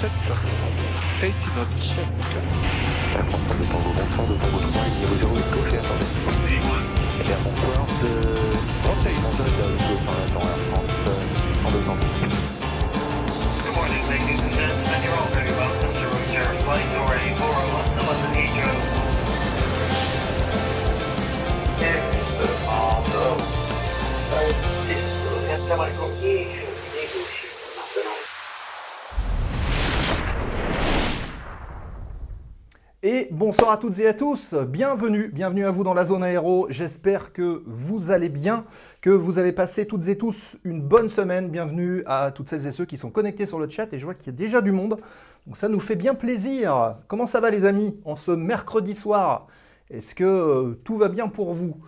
7, 89, 7. 50 bonsoir à toutes et à tous, bienvenue, bienvenue à vous dans la zone aéro, j'espère que vous allez bien, que vous avez passé toutes et tous une bonne semaine, bienvenue à toutes celles et ceux qui sont connectés sur le chat et je vois qu'il y a déjà du monde, donc ça nous fait bien plaisir. Comment ça va les amis en ce mercredi soir? Est-ce que euh, tout va bien pour vous?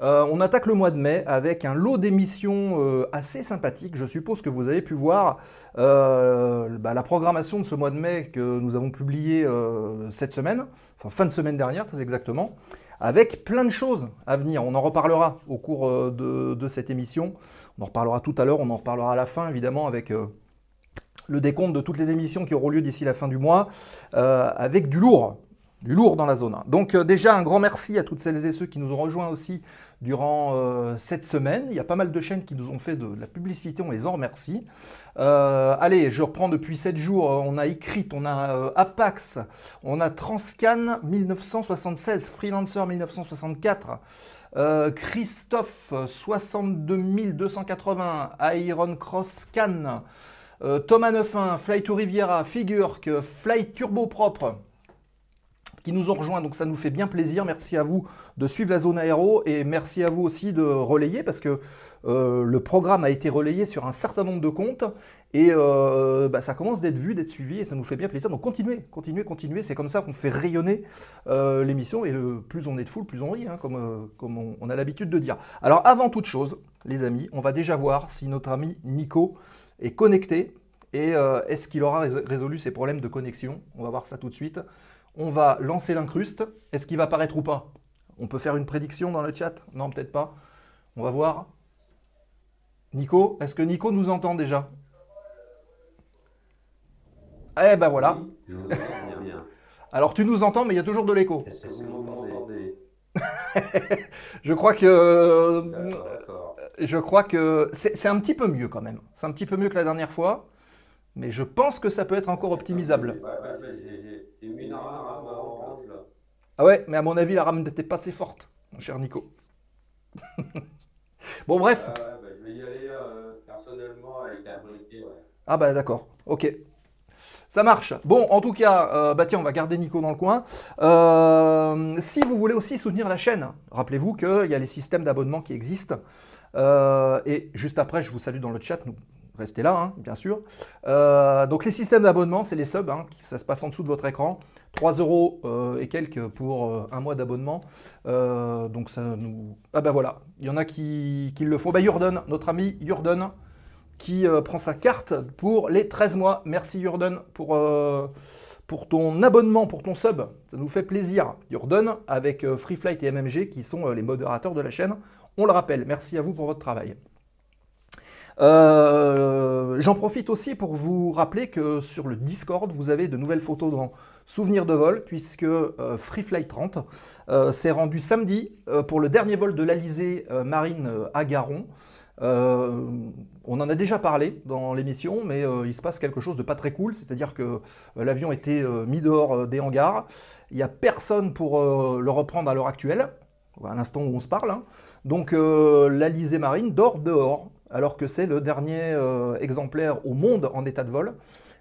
Euh, On attaque le mois de mai avec un lot d'émissions euh, assez sympathiques, je suppose que vous avez pu voir bah, la programmation de ce mois de mai que nous avons publié cette semaine, enfin fin de semaine dernière très exactement, avec plein de choses à venir. On en reparlera au cours euh, de, cette émission. On en reparlera tout à l'heure, on en reparlera à la fin évidemment avec euh, le décompte de toutes les émissions qui auront lieu d'ici la fin du mois, euh, avec du lourd. Du lourd dans la zone. Donc déjà un grand merci à toutes celles et ceux qui nous ont rejoints aussi durant euh, cette semaine. Il y a pas mal de chaînes qui nous ont fait de, la publicité, on les en remercie. Euh, allez, je reprends depuis 7 jours. On a Icrit, on a euh, Apax, on a Transcan 1976, Freelancer 1964, euh, Christophe 62 280, Iron Cross Can, euh, Thomas 91, Fly to Riviera, Figurk, Flight Turbo Propre nous ont rejoints, donc ça nous fait bien plaisir. Merci à vous de suivre la zone aéro et merci à vous aussi de relayer parce que euh, le programme a été relayé sur un certain nombre de comptes et euh, bah, ça commence d'être vu, d'être suivi et ça nous fait bien plaisir. Donc continuez, continuez, continuez. C'est comme ça qu'on fait rayonner euh, l'émission et le plus on est de foule, plus on rit, hein, comme, on, a l'habitude de dire. Alors avant toute chose, les amis, on va déjà voir si notre ami Nico est connecté et est-ce qu'il aura rés- résolu ses problèmes de connexion. On va voir ça tout de suite. On va lancer l'incruste. Est-ce qu'il va apparaître ou pas? On peut faire une prédiction dans le chat? Non, peut-être pas. On va voir. Nico, est-ce que Nico nous entend déjà? Eh ben voilà. Je bien. Alors tu nous entends, mais il y a toujours de l'écho. Est-ce que vous m'entendez Je crois que. Je crois que c'est c'est un petit peu mieux quand même. C'est un petit peu mieux que la dernière fois. Mais je pense que ça peut être encore optimisable. Ouais, ouais, j'ai mis une rame orange là. Ah ouais, mais à mon avis, la rame n'était pas assez forte, mon cher Nico. bon, bref. Ouais, bah, je vais y aller euh, personnellement avec un briquet. Ouais. Ah bah d'accord, ok. Ça marche. Bon, en tout cas, euh, bah tiens, on va garder Nico dans le coin. Euh, si vous voulez aussi soutenir la chaîne, rappelez-vous qu'il y a les systèmes d'abonnement qui existent. Euh, et juste après, je vous salue dans le chat. Nous, restez là, hein, bien sûr. Euh, donc les systèmes d'abonnement, c'est les subs. hein, ça se passe en dessous de votre écran. 3 euros euh, et quelques pour euh, un mois d'abonnement. Donc ça nous... Ah bah voilà, il y en a qui, le font. Bah Jordan, notre ami Jordan, qui prend sa carte pour les 13 mois. Merci Jordan pour, pour ton abonnement, pour ton sub. Ça nous fait plaisir. Jordan avec Free Flight et MMG qui sont les modérateurs de la chaîne. On le rappelle. Merci à vous pour votre travail. Euh, J'en profite aussi pour vous rappeler que sur le Discord, vous avez de nouvelles photos dans Souvenirs de vol, puisque euh, Free Flight 30 euh, s'est rendu samedi euh, pour le dernier vol de l'Alizé Marine à Garon. On en a déjà parlé dans l'émission, mais il se passe quelque chose de pas très cool, c'est-à-dire que l'avion était mis dehors des hangars. Il n'y a personne pour le reprendre à l'heure actuelle, à l'instant où on se parle. hein. Donc l'Alizé Marine dort dehors, alors que c'est le dernier euh, exemplaire au monde en état de vol.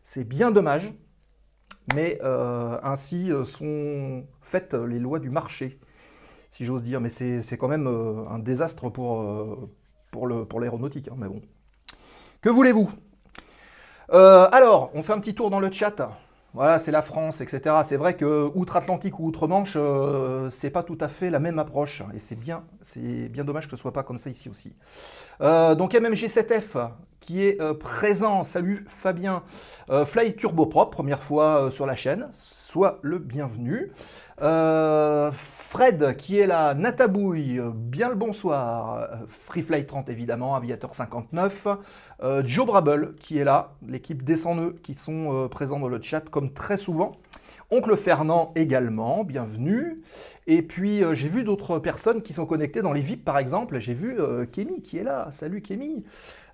C'est bien dommage, mais euh, ainsi euh, sont faites les lois du marché, si j'ose dire. Mais c'est quand même un désastre pour, l'aéronautique. hein, mais bon. Que voulez-vous? Alors, on fait un petit tour dans le chat. Voilà, c'est la France, etc. C'est vrai que outre-Atlantique ou outre-Manche, euh, c'est pas tout à fait la même approche. Et c'est bien, c'est bien dommage que ce soit pas comme ça ici aussi. Euh, donc MMG7F qui est euh, présent. Salut Fabien. Euh, Fly Turboprop, première fois euh, sur la chaîne. Sois le bienvenu. Euh, Fred qui est là. Natabouille, bien le bonsoir. Euh, Freefly 30 évidemment, Aviateur 59. Euh, Joe Brable qui est là. L'équipe des 100 nœuds qui sont présents dans le chat comme très souvent. Oncle Fernand également, bienvenue. Et puis j'ai vu d'autres personnes qui sont connectées dans les VIP par exemple. J'ai vu euh, Kémy qui est là. Salut Kémy.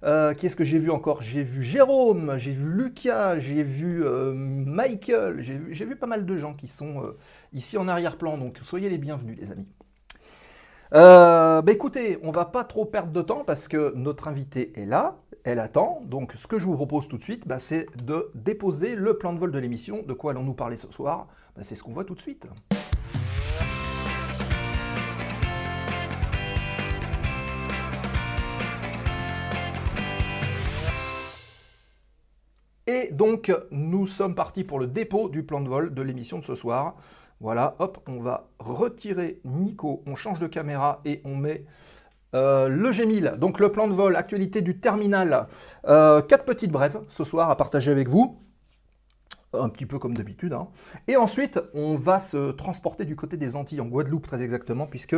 Euh, Qu'est-ce que j'ai vu encore? J'ai vu Jérôme, j'ai vu Lucas, j'ai vu euh, Michael, j'ai vu, pas mal de gens qui sont euh, ici en arrière-plan. Donc soyez les bienvenus les amis. Bah écoutez, on va pas trop perdre de temps parce que notre invitée est là, elle attend. Donc ce que je vous propose tout de suite, bah, c'est de déposer le plan de vol de l'émission. De quoi allons-nous parler ce soir? Bah, C'est ce qu'on voit tout de suite. Et donc, nous sommes partis pour le dépôt du plan de vol de l'émission de ce soir. Voilà, hop, on va retirer Nico, on change de caméra et on met euh, le G1000. Donc le plan de vol, actualité du terminal. Euh, quatre petites brèves ce soir à partager avec vous. Un petit peu comme d'habitude. hein. Et ensuite, on va se transporter du côté des Antilles, en Guadeloupe très exactement, puisque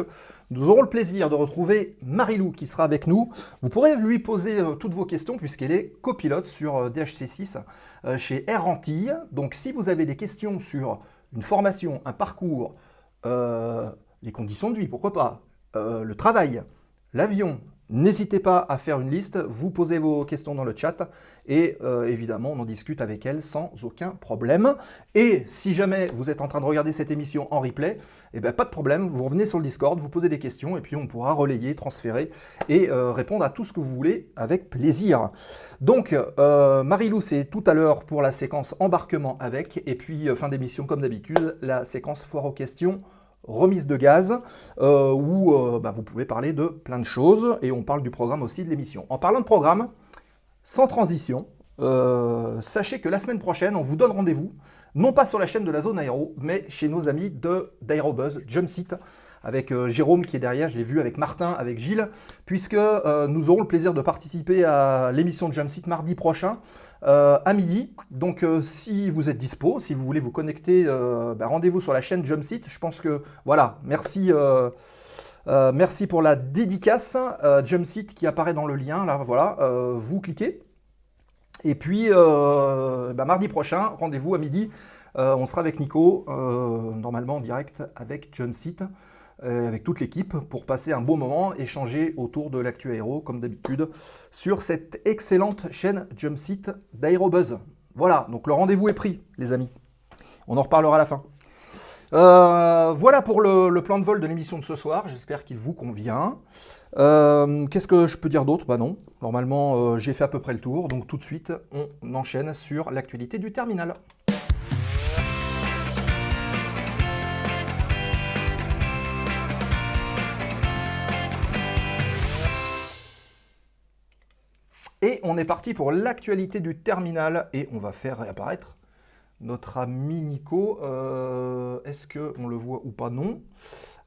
nous aurons le plaisir de retrouver Marilou qui sera avec nous. Vous pourrez lui poser euh, toutes vos questions puisqu'elle est copilote sur euh, DHC6 euh, chez Air Antilles. Donc si vous avez des questions sur une formation, un parcours, les conditions de vie, pourquoi pas, le travail, l'avion, n'hésitez pas à faire une liste, vous posez vos questions dans le chat et euh, évidemment on en discute avec elle sans aucun problème. Et si jamais vous êtes en train de regarder cette émission en replay, eh ben, pas de problème, vous revenez sur le Discord, vous posez des questions et puis on pourra relayer, transférer et euh, répondre à tout ce que vous voulez avec plaisir. Donc euh, Marilou c'est tout à l'heure pour la séquence embarquement avec et puis euh, fin d'émission comme d'habitude la séquence foire aux questions remise de gaz, euh, où euh, bah, vous pouvez parler de plein de choses, et on parle du programme aussi de l'émission. En parlant de programme, sans transition, euh, sachez que la semaine prochaine, on vous donne rendez-vous, non pas sur la chaîne de la zone aéro, mais chez nos amis de d'Aérobuzz, Jumpseat, avec euh, Jérôme qui est derrière, je l'ai vu avec Martin, avec Gilles, puisque euh, nous aurons le plaisir de participer à l'émission de Jumpseat mardi prochain euh, à midi. Donc si vous êtes dispo, si vous voulez vous connecter, bah, rendez-vous sur la chaîne Jumpseat. Je pense que voilà, merci. merci pour la dédicace Jumpseat qui apparaît dans le lien. Là, voilà, vous cliquez. Et puis, bah, mardi prochain, rendez-vous à midi. On sera avec Nico, normalement en direct avec Jumpseat, euh, avec toute l'équipe, pour passer un bon moment, échanger autour de l'actu aéro, comme d'habitude, sur cette excellente chaîne Jumpseat d'Aérobuzz. Voilà, donc le rendez-vous est pris, les amis. On en reparlera à la fin. Euh, voilà pour le, plan de vol de l'émission de ce soir. J'espère qu'il vous convient. Euh, Qu'est-ce que je peux dire d'autre? Bah non. Normalement, euh, j'ai fait à peu près le tour. Donc tout de suite, on enchaîne sur l'actualité du terminal. Et on est parti pour l'actualité du terminal et on va faire réapparaître notre ami Nico. Euh, Est-ce qu'on le voit ou pas? Non.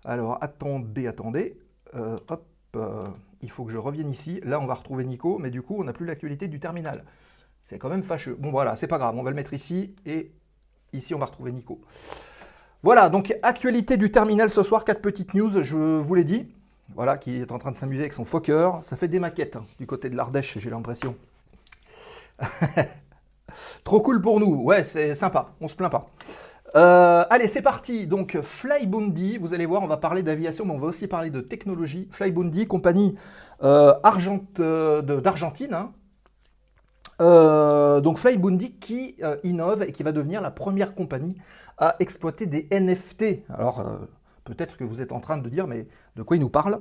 Alors attendez, attendez. Euh, hop, euh, il faut que je revienne ici. Là, on va retrouver Nico, mais du coup, on n'a plus l'actualité du terminal. C'est quand même fâcheux. Bon, voilà, c'est pas grave. On va le mettre ici et ici, on va retrouver Nico. Voilà, donc actualité du terminal ce soir, quatre petites news, je vous l'ai dit. Voilà, qui est en train de s'amuser avec son Fokker. Ça fait des maquettes hein, du côté de l'Ardèche, j'ai l'impression. Trop cool pour nous. Ouais, c'est sympa. On se plaint pas. Euh, allez, c'est parti. Donc, Flyboundy, vous allez voir, on va parler d'aviation, mais on va aussi parler de technologie. Flyboundy, compagnie euh, euh, d'Argentine. hein. Donc, Flyboundy qui innove et qui va devenir la première compagnie à exploiter des NFT. Alors, peut-être que vous êtes en train de dire, mais de quoi il nous parle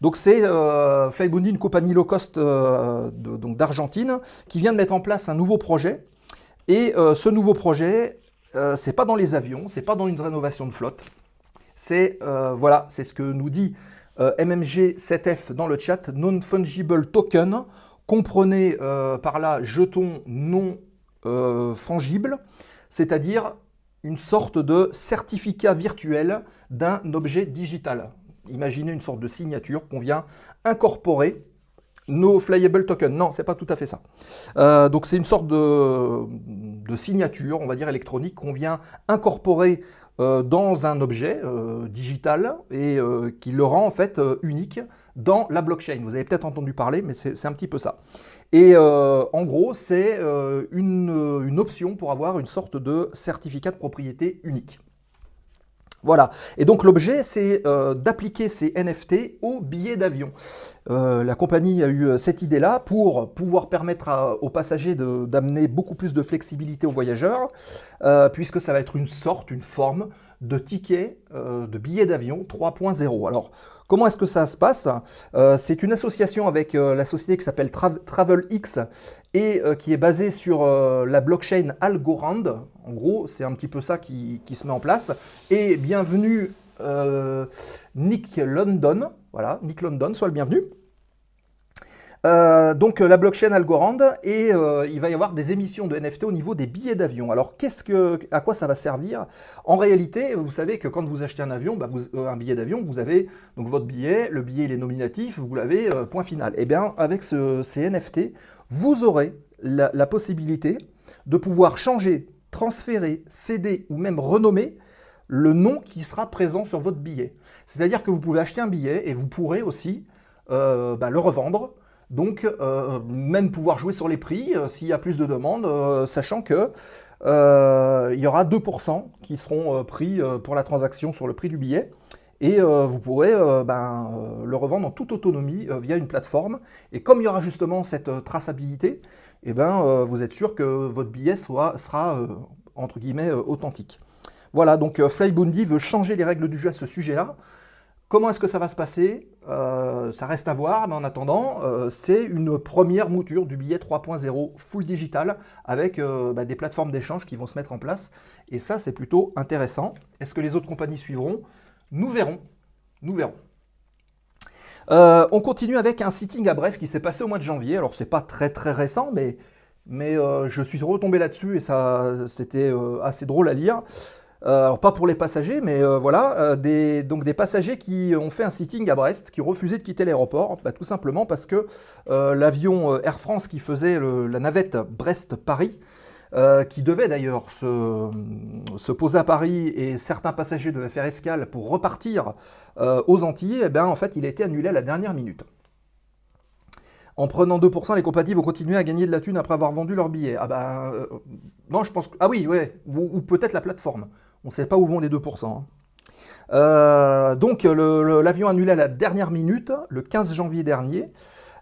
Donc, c'est euh, Flyboundy, une compagnie low cost euh, d'Argentine, qui vient de mettre en place un nouveau projet. Et euh, ce nouveau projet, euh, c'est pas dans les avions, c'est pas dans une rénovation de flotte. C'est voilà, c'est ce que nous dit euh, MMG7F dans le chat, non-fungible token. Comprenez par là jeton non fungible, c'est-à-dire une sorte de certificat virtuel d'un objet digital. Imaginez une sorte de signature qu'on vient incorporer No flyable token, non, c'est pas tout à fait ça. Euh, donc c'est une sorte de, signature, on va dire électronique, qu'on vient incorporer euh, dans un objet euh, digital et qui le rend en fait unique dans la blockchain. Vous avez peut-être entendu parler, mais c'est un petit peu ça. Et euh, en gros, c'est euh, une, euh, une option pour avoir une sorte de certificat de propriété unique. Voilà. Et donc l'objet, c'est d'appliquer ces NFT aux billets d'avion. Euh, la compagnie a eu euh, cette idée-là pour pouvoir permettre aux passagers d'amener beaucoup plus de flexibilité aux voyageurs, euh, puisque ça va être une sorte, une forme de ticket de billet d'avion 3.0. Alors, comment est-ce que ça se passe? C'est une association avec la société qui s'appelle Tra- TravelX et qui est basée sur la blockchain Algorand. En gros, c'est un petit peu ça qui, qui se met en place. Et bienvenue Nick London. Voilà, Nick London, sois le bienvenu. Euh, donc euh, la blockchain Algorand et euh, il va y avoir des émissions de NFT au niveau des billets d'avion. Alors qu'est-ce que, à quoi ça va servir? En réalité, vous savez que quand vous achetez un avion, bah, un billet d'avion, vous avez donc votre billet, le billet il est nominatif, vous l'avez point final. Et bien avec ce- ces NFT, vous aurez la, possibilité de pouvoir changer, transférer, céder ou même renommer le nom qui sera présent sur votre billet. C'est-à-dire que vous pouvez acheter un billet et vous pourrez aussi bah, le revendre. Donc, euh, même pouvoir jouer sur les prix euh, s'il y a plus de demandes, euh, sachant que il y aura 2% qui seront pris pour la transaction sur le prix du billet. Et vous pourrez ben, le revendre en toute autonomie via une plateforme. Et comme il y aura justement cette traçabilité, eh ben, vous êtes sûr que votre billet sera, entre guillemets, authentique. Voilà, donc Flyboundy veut changer les règles du jeu à ce sujet-là. Comment est-ce que ça va se passer? Euh, Ça reste à voir, mais en attendant, euh, c'est une première mouture du billet 3.0 full digital avec euh, bah, des plateformes d'échange qui vont se mettre en place. Et ça, c'est plutôt intéressant. Est-ce que les autres compagnies suivront? Nous verrons. Nous verrons. On continue avec un sitting à Brest qui s'est passé au mois de janvier. Alors, c'est pas très très récent, mais, mais je suis retombé là-dessus et ça, c'était assez drôle à lire. Euh, alors pas pour les passagers, mais euh, voilà, euh, des, donc des passagers qui ont fait un sitting à Brest, qui ont refusé de quitter l'aéroport, bah, tout simplement parce que l'avion Air France qui faisait la navette Brest-Paris, qui devait d'ailleurs se, se poser à Paris et certains passagers devaient faire escale pour repartir aux Antilles, eh ben, en fait il a été annulé à la dernière minute. En prenant 2%, les compagnies vont continuer à gagner de la thune après avoir vendu leurs billets. Ah ben, non, je pense que... Ah oui, ouais, ou, ou peut-être la plateforme. On ne sait pas où vont les 2%. hein. Euh, donc l'avion annulé à la dernière minute, le 15 janvier dernier.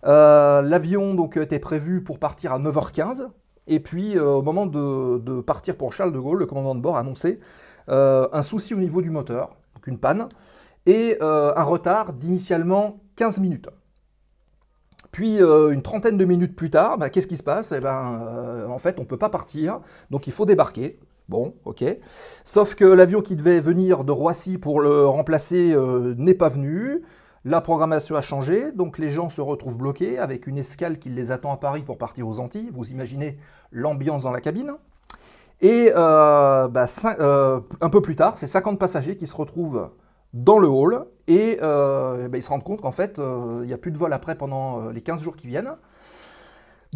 Euh, l'avion donc était prévu pour partir à 9h15. Et puis euh, au moment de, partir pour Charles de Gaulle, le commandant de bord a annoncé un souci au niveau du moteur, donc une panne, et un retard d'initialement 15 minutes. Puis une trentaine de minutes plus tard, bah, qu'est-ce qui se passe? Eh ben, En fait, on ne peut pas partir, donc il faut débarquer. Bon, ok. Sauf que l'avion qui devait venir de Roissy pour le remplacer euh, n'est pas venu. La programmation a changé, donc les gens se retrouvent bloqués avec une escale qui les attend à Paris pour partir aux Antilles. Vous imaginez l'ambiance dans la cabine. Et euh, bah, euh, un peu plus tard, c'est 50 passagers qui se retrouvent dans le hall et bah, ils se rendent compte qu'en fait, il n'y a plus de vol après pendant les 15 jours qui viennent.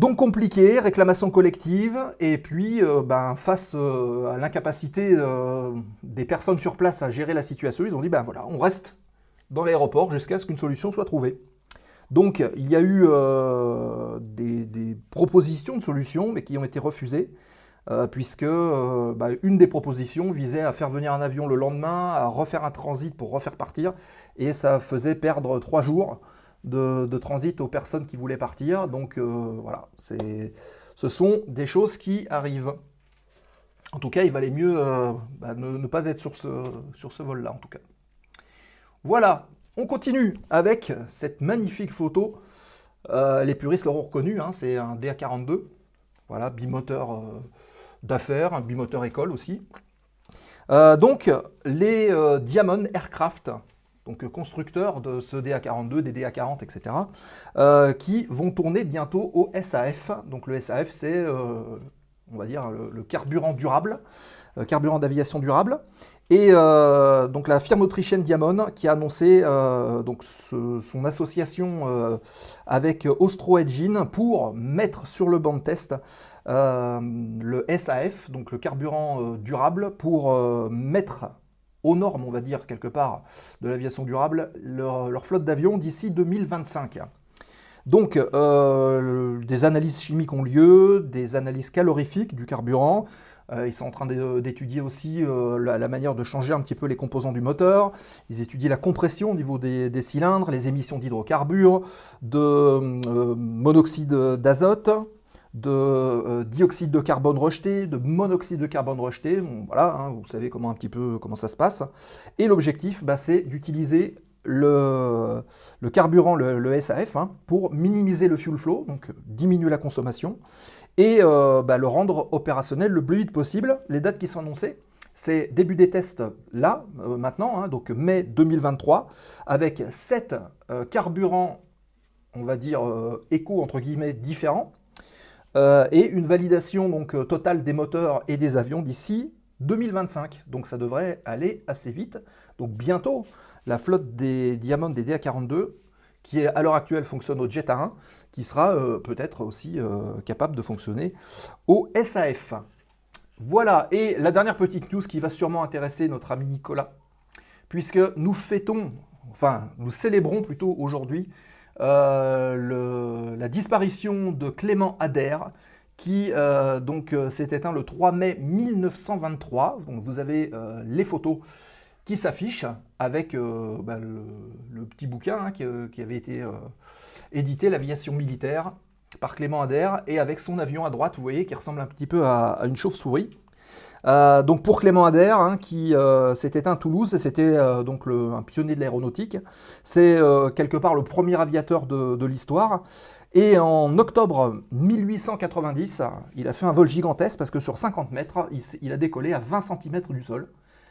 Donc compliqué, réclamation collective, et puis euh, ben, face euh, à l'incapacité euh, des personnes sur place à gérer la situation, ils ont dit ben voilà, on reste dans l'aéroport jusqu'à ce qu'une solution soit trouvée. Donc il y a eu des, propositions de solutions, mais qui ont été refusées, puisque bah, une des propositions visait à faire venir un avion le lendemain, à refaire un transit pour refaire partir, et ça faisait perdre trois jours de, transit aux personnes qui voulaient partir. Donc euh, voilà, ce sont des choses qui arrivent. En tout cas, il valait mieux euh, bah, ne, pas être sur ce, sur vol-là, en tout cas. Voilà, on continue avec cette magnifique photo. Euh, les puristes l'auront reconnu, hein, c'est un DA42. Voilà, bimoteur d'affaires, un bimoteur école aussi. Donc, les Diamond Aircraft, donc euh, constructeurs de ce DA42, des DA40, etc., euh, qui vont tourner bientôt au SAF. Donc le SAF, c'est, euh, on va dire le, carburant durable, carburant d'aviation durable. Et donc la firme autrichienne Diamond qui a annoncé donc son association avec Austro Engine pour mettre sur le banc de test le SAF, donc le carburant durable, pour mettre aux normes, on va dire quelque part, de l'aviation durable, leur, flotte d'avions d'ici 2025. Donc, euh, des analyses chimiques ont lieu, des analyses calorifiques du carburant. Euh, ils sont en train d'é- d'étudier aussi euh, la, manière de changer un petit peu les composants du moteur. Ils étudient la compression au niveau des, cylindres, les émissions d'hydrocarbures, de monoxyde d'azote, de euh, dioxyde de carbone rejeté, de monoxyde de carbone rejeté. Voilà, hein, vous savez comment un petit peu comment ça se passe. Et l'objectif, bah, c'est d'utiliser le, carburant, le, SAF, hein, pour minimiser le fuel flow, donc diminuer la consommation, et euh, bah, le rendre opérationnel le plus vite possible. Les dates qui sont annoncées, c'est début des tests là, euh, maintenant, hein, donc mai 2023, avec 7 carburants, on va dire, euh, éco, entre guillemets, différents, euh, et une validation donc, euh, totale des moteurs et des avions d'ici 2025. Donc ça devrait aller assez vite. Donc bientôt, la flotte des Diamond des DA42, qui à l'heure actuelle fonctionne au Jet A1, qui sera euh, peut-être aussi capable de fonctionner au SAF. Voilà, et la dernière petite news qui va sûrement intéresser notre ami Nicolas, puisque nous fêtons, enfin nous célébrons plutôt aujourd'hui euh, la disparition de Clément Adair, qui euh, donc euh, s'est éteint le 3 mai 1923. Donc vous avez les photos qui s'affichent avec bah, le, petit bouquin hein, qui, avait été édité, l'aviation militaire, par Clément Adair, et avec son avion à droite, vous voyez, qui ressemble un petit peu à une chauve-souris. Euh, donc pour Clément Adair, hein, qui euh, à Toulouse, c'était euh, donc un pionnier de l'aéronautique. C'est euh, quelque part le premier aviateur de, l'histoire. Et en octobre 1890, il a fait un vol gigantesque parce que sur 50 mètres, il, a décollé à 20 cm du sol.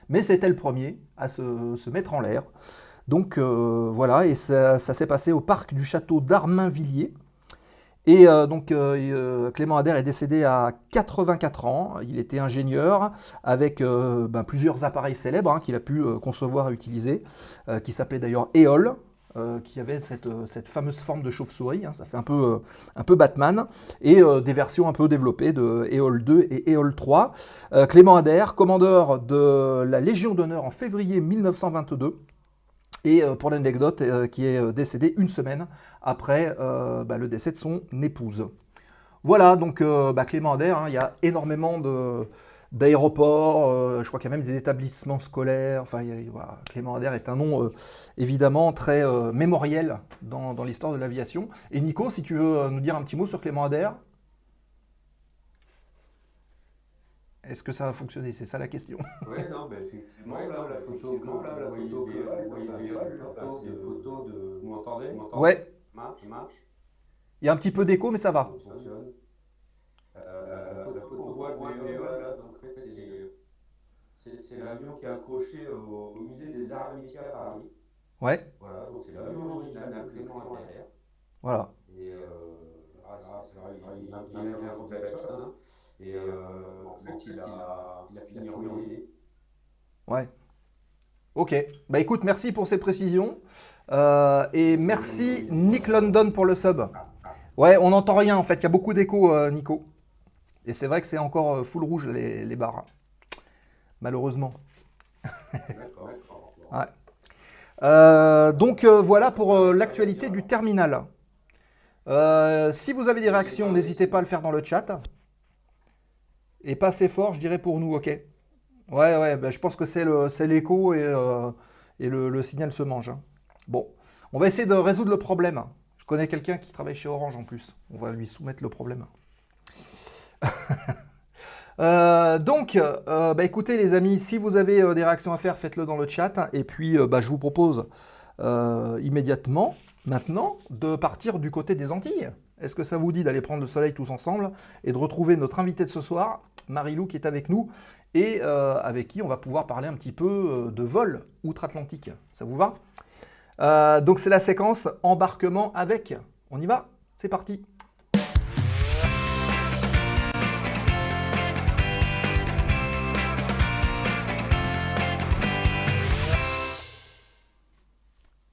Mais c'était le premier à se, mettre en l'air. Donc voilà, et ça, ça s'est passé au parc du château d'Armainvilliers. Et euh, donc euh, euh, Clément Adair est décédé à 84 ans. Il était ingénieur avec ben, plusieurs appareils célèbres hein, qu'il a pu concevoir et utiliser, qui s'appelaient d'ailleurs EOL, qui avait cette, fameuse forme de chauve-souris. hein, ça fait un peu, Batman. Et des versions un peu développées de EOL 2 et EOL 3. Euh, Clément Adair, commandeur de la Légion d'honneur en février 1922. Et euh, pour l'anecdote, euh, qui est euh, décédé une semaine après bah, le décès de son épouse. Voilà, donc bah, Clément Adair, hein, il y a énormément d'aéroports, je crois qu'il y a même des établissements scolaires. Enfin, Clément Adair est un nom évidemment très mémoriel dans, dans l'histoire de l'aviation. Et Nico, si tu veux nous dire un petit mot sur Clément Adair Est-ce que ça va fonctionner? C'est ça la question. Oui, non, mais effectivement, là, la photo, là, la photo que vous voyez de. Vous m'entendez Vous m'entendez? Ouais, Marche, marche. il y a un petit peu d'écho, mais ça va. Ça fonctionne. Euh, la photo qu'on voit de Léo, là, donc, en fait, c'est- l'avion qui est accroché au, au musée des Arts Métiers à Paris. Ouais, Voilà, donc c'est l'avion original de Clément voilà. Et euh, ah, c'est- vrai, il, il, il, il a raconté la chose, hein. Fait, il a, il a fini. Ouais. Ok. Bah écoute, merci pour ces précisions. Euh, et merci Nick London pour le sub. Ouais, on n'entend rien en fait. Il y a beaucoup d'écho, euh, Nico. Et c'est vrai que c'est encore euh, full rouge les, les barres. Malheureusement. D'accord, d'accord. Ouais. Euh, donc euh, voilà pour euh, l'actualité du terminal. Euh, si vous avez des réactions, n'hésitez pas à le faire dans le chat. Et pas assez fort, je dirais pour nous, ok Ouais, ouais, bah, je pense que c'est l'écho et, euh, et le, signal se mange. hein. Bon, on va essayer de résoudre le problème. Je connais quelqu'un qui travaille chez Orange en plus. On va lui soumettre le problème. Euh, donc, euh, bah, écoutez les amis, si vous avez des réactions à faire, faites-le dans le chat. Et puis, bah, je vous propose immédiatement, maintenant, de partir du côté des Antilles. Est-ce que ça vous dit d'aller prendre le soleil tous ensemble et de retrouver notre invité de ce soir, Marilou, qui est avec nous et euh, avec qui on va pouvoir parler un petit peu euh, de vol outre-Atlantique. Ça vous va? Euh, Donc, c'est la séquence embarquement avec. On y va? C'est parti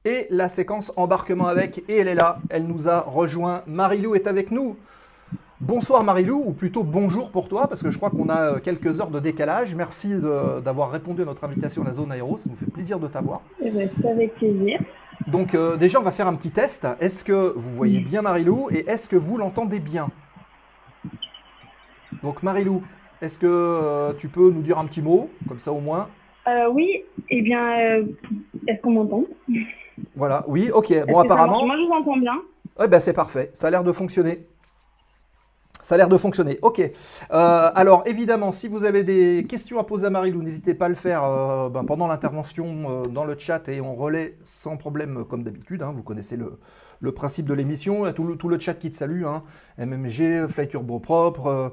Et la séquence embarquement avec, et elle est là, elle nous a rejoint. Marilou est avec nous. Bonsoir Marilou, ou plutôt bonjour pour toi, parce que je crois qu'on a euh, quelques heures de décalage. Merci d'avoir répondu à notre invitation à la zone aéro, ça nous fait plaisir de t'avoir. Eh ben, avec plaisir. Donc euh, déjà, on va faire un petit test. Est-ce que vous voyez bien Marilou et est-ce que vous l'entendez bien? Donc Marilou, est-ce que euh, tu peux nous dire un petit mot, comme ça au moins? Euh, oui, eh bien, est-ce qu'on m'entend? Voilà, oui, ok. Bon, apparemment, Moi, je vous entends bien. ouais, ben, c'est parfait. Ça a l'air de fonctionner. Ça a l'air de fonctionner. Ok. Euh, alors, évidemment, si vous avez des questions à poser à Marilou, n'hésitez pas à le faire euh, ben, pendant l'intervention euh, dans le chat et on relaie sans problème, comme d'habitude. hein. vous connaissez le, le principe de l'émission. Il y a tout le, tout le chat qui te salue. hein. MMG, Fly Turbo Propre,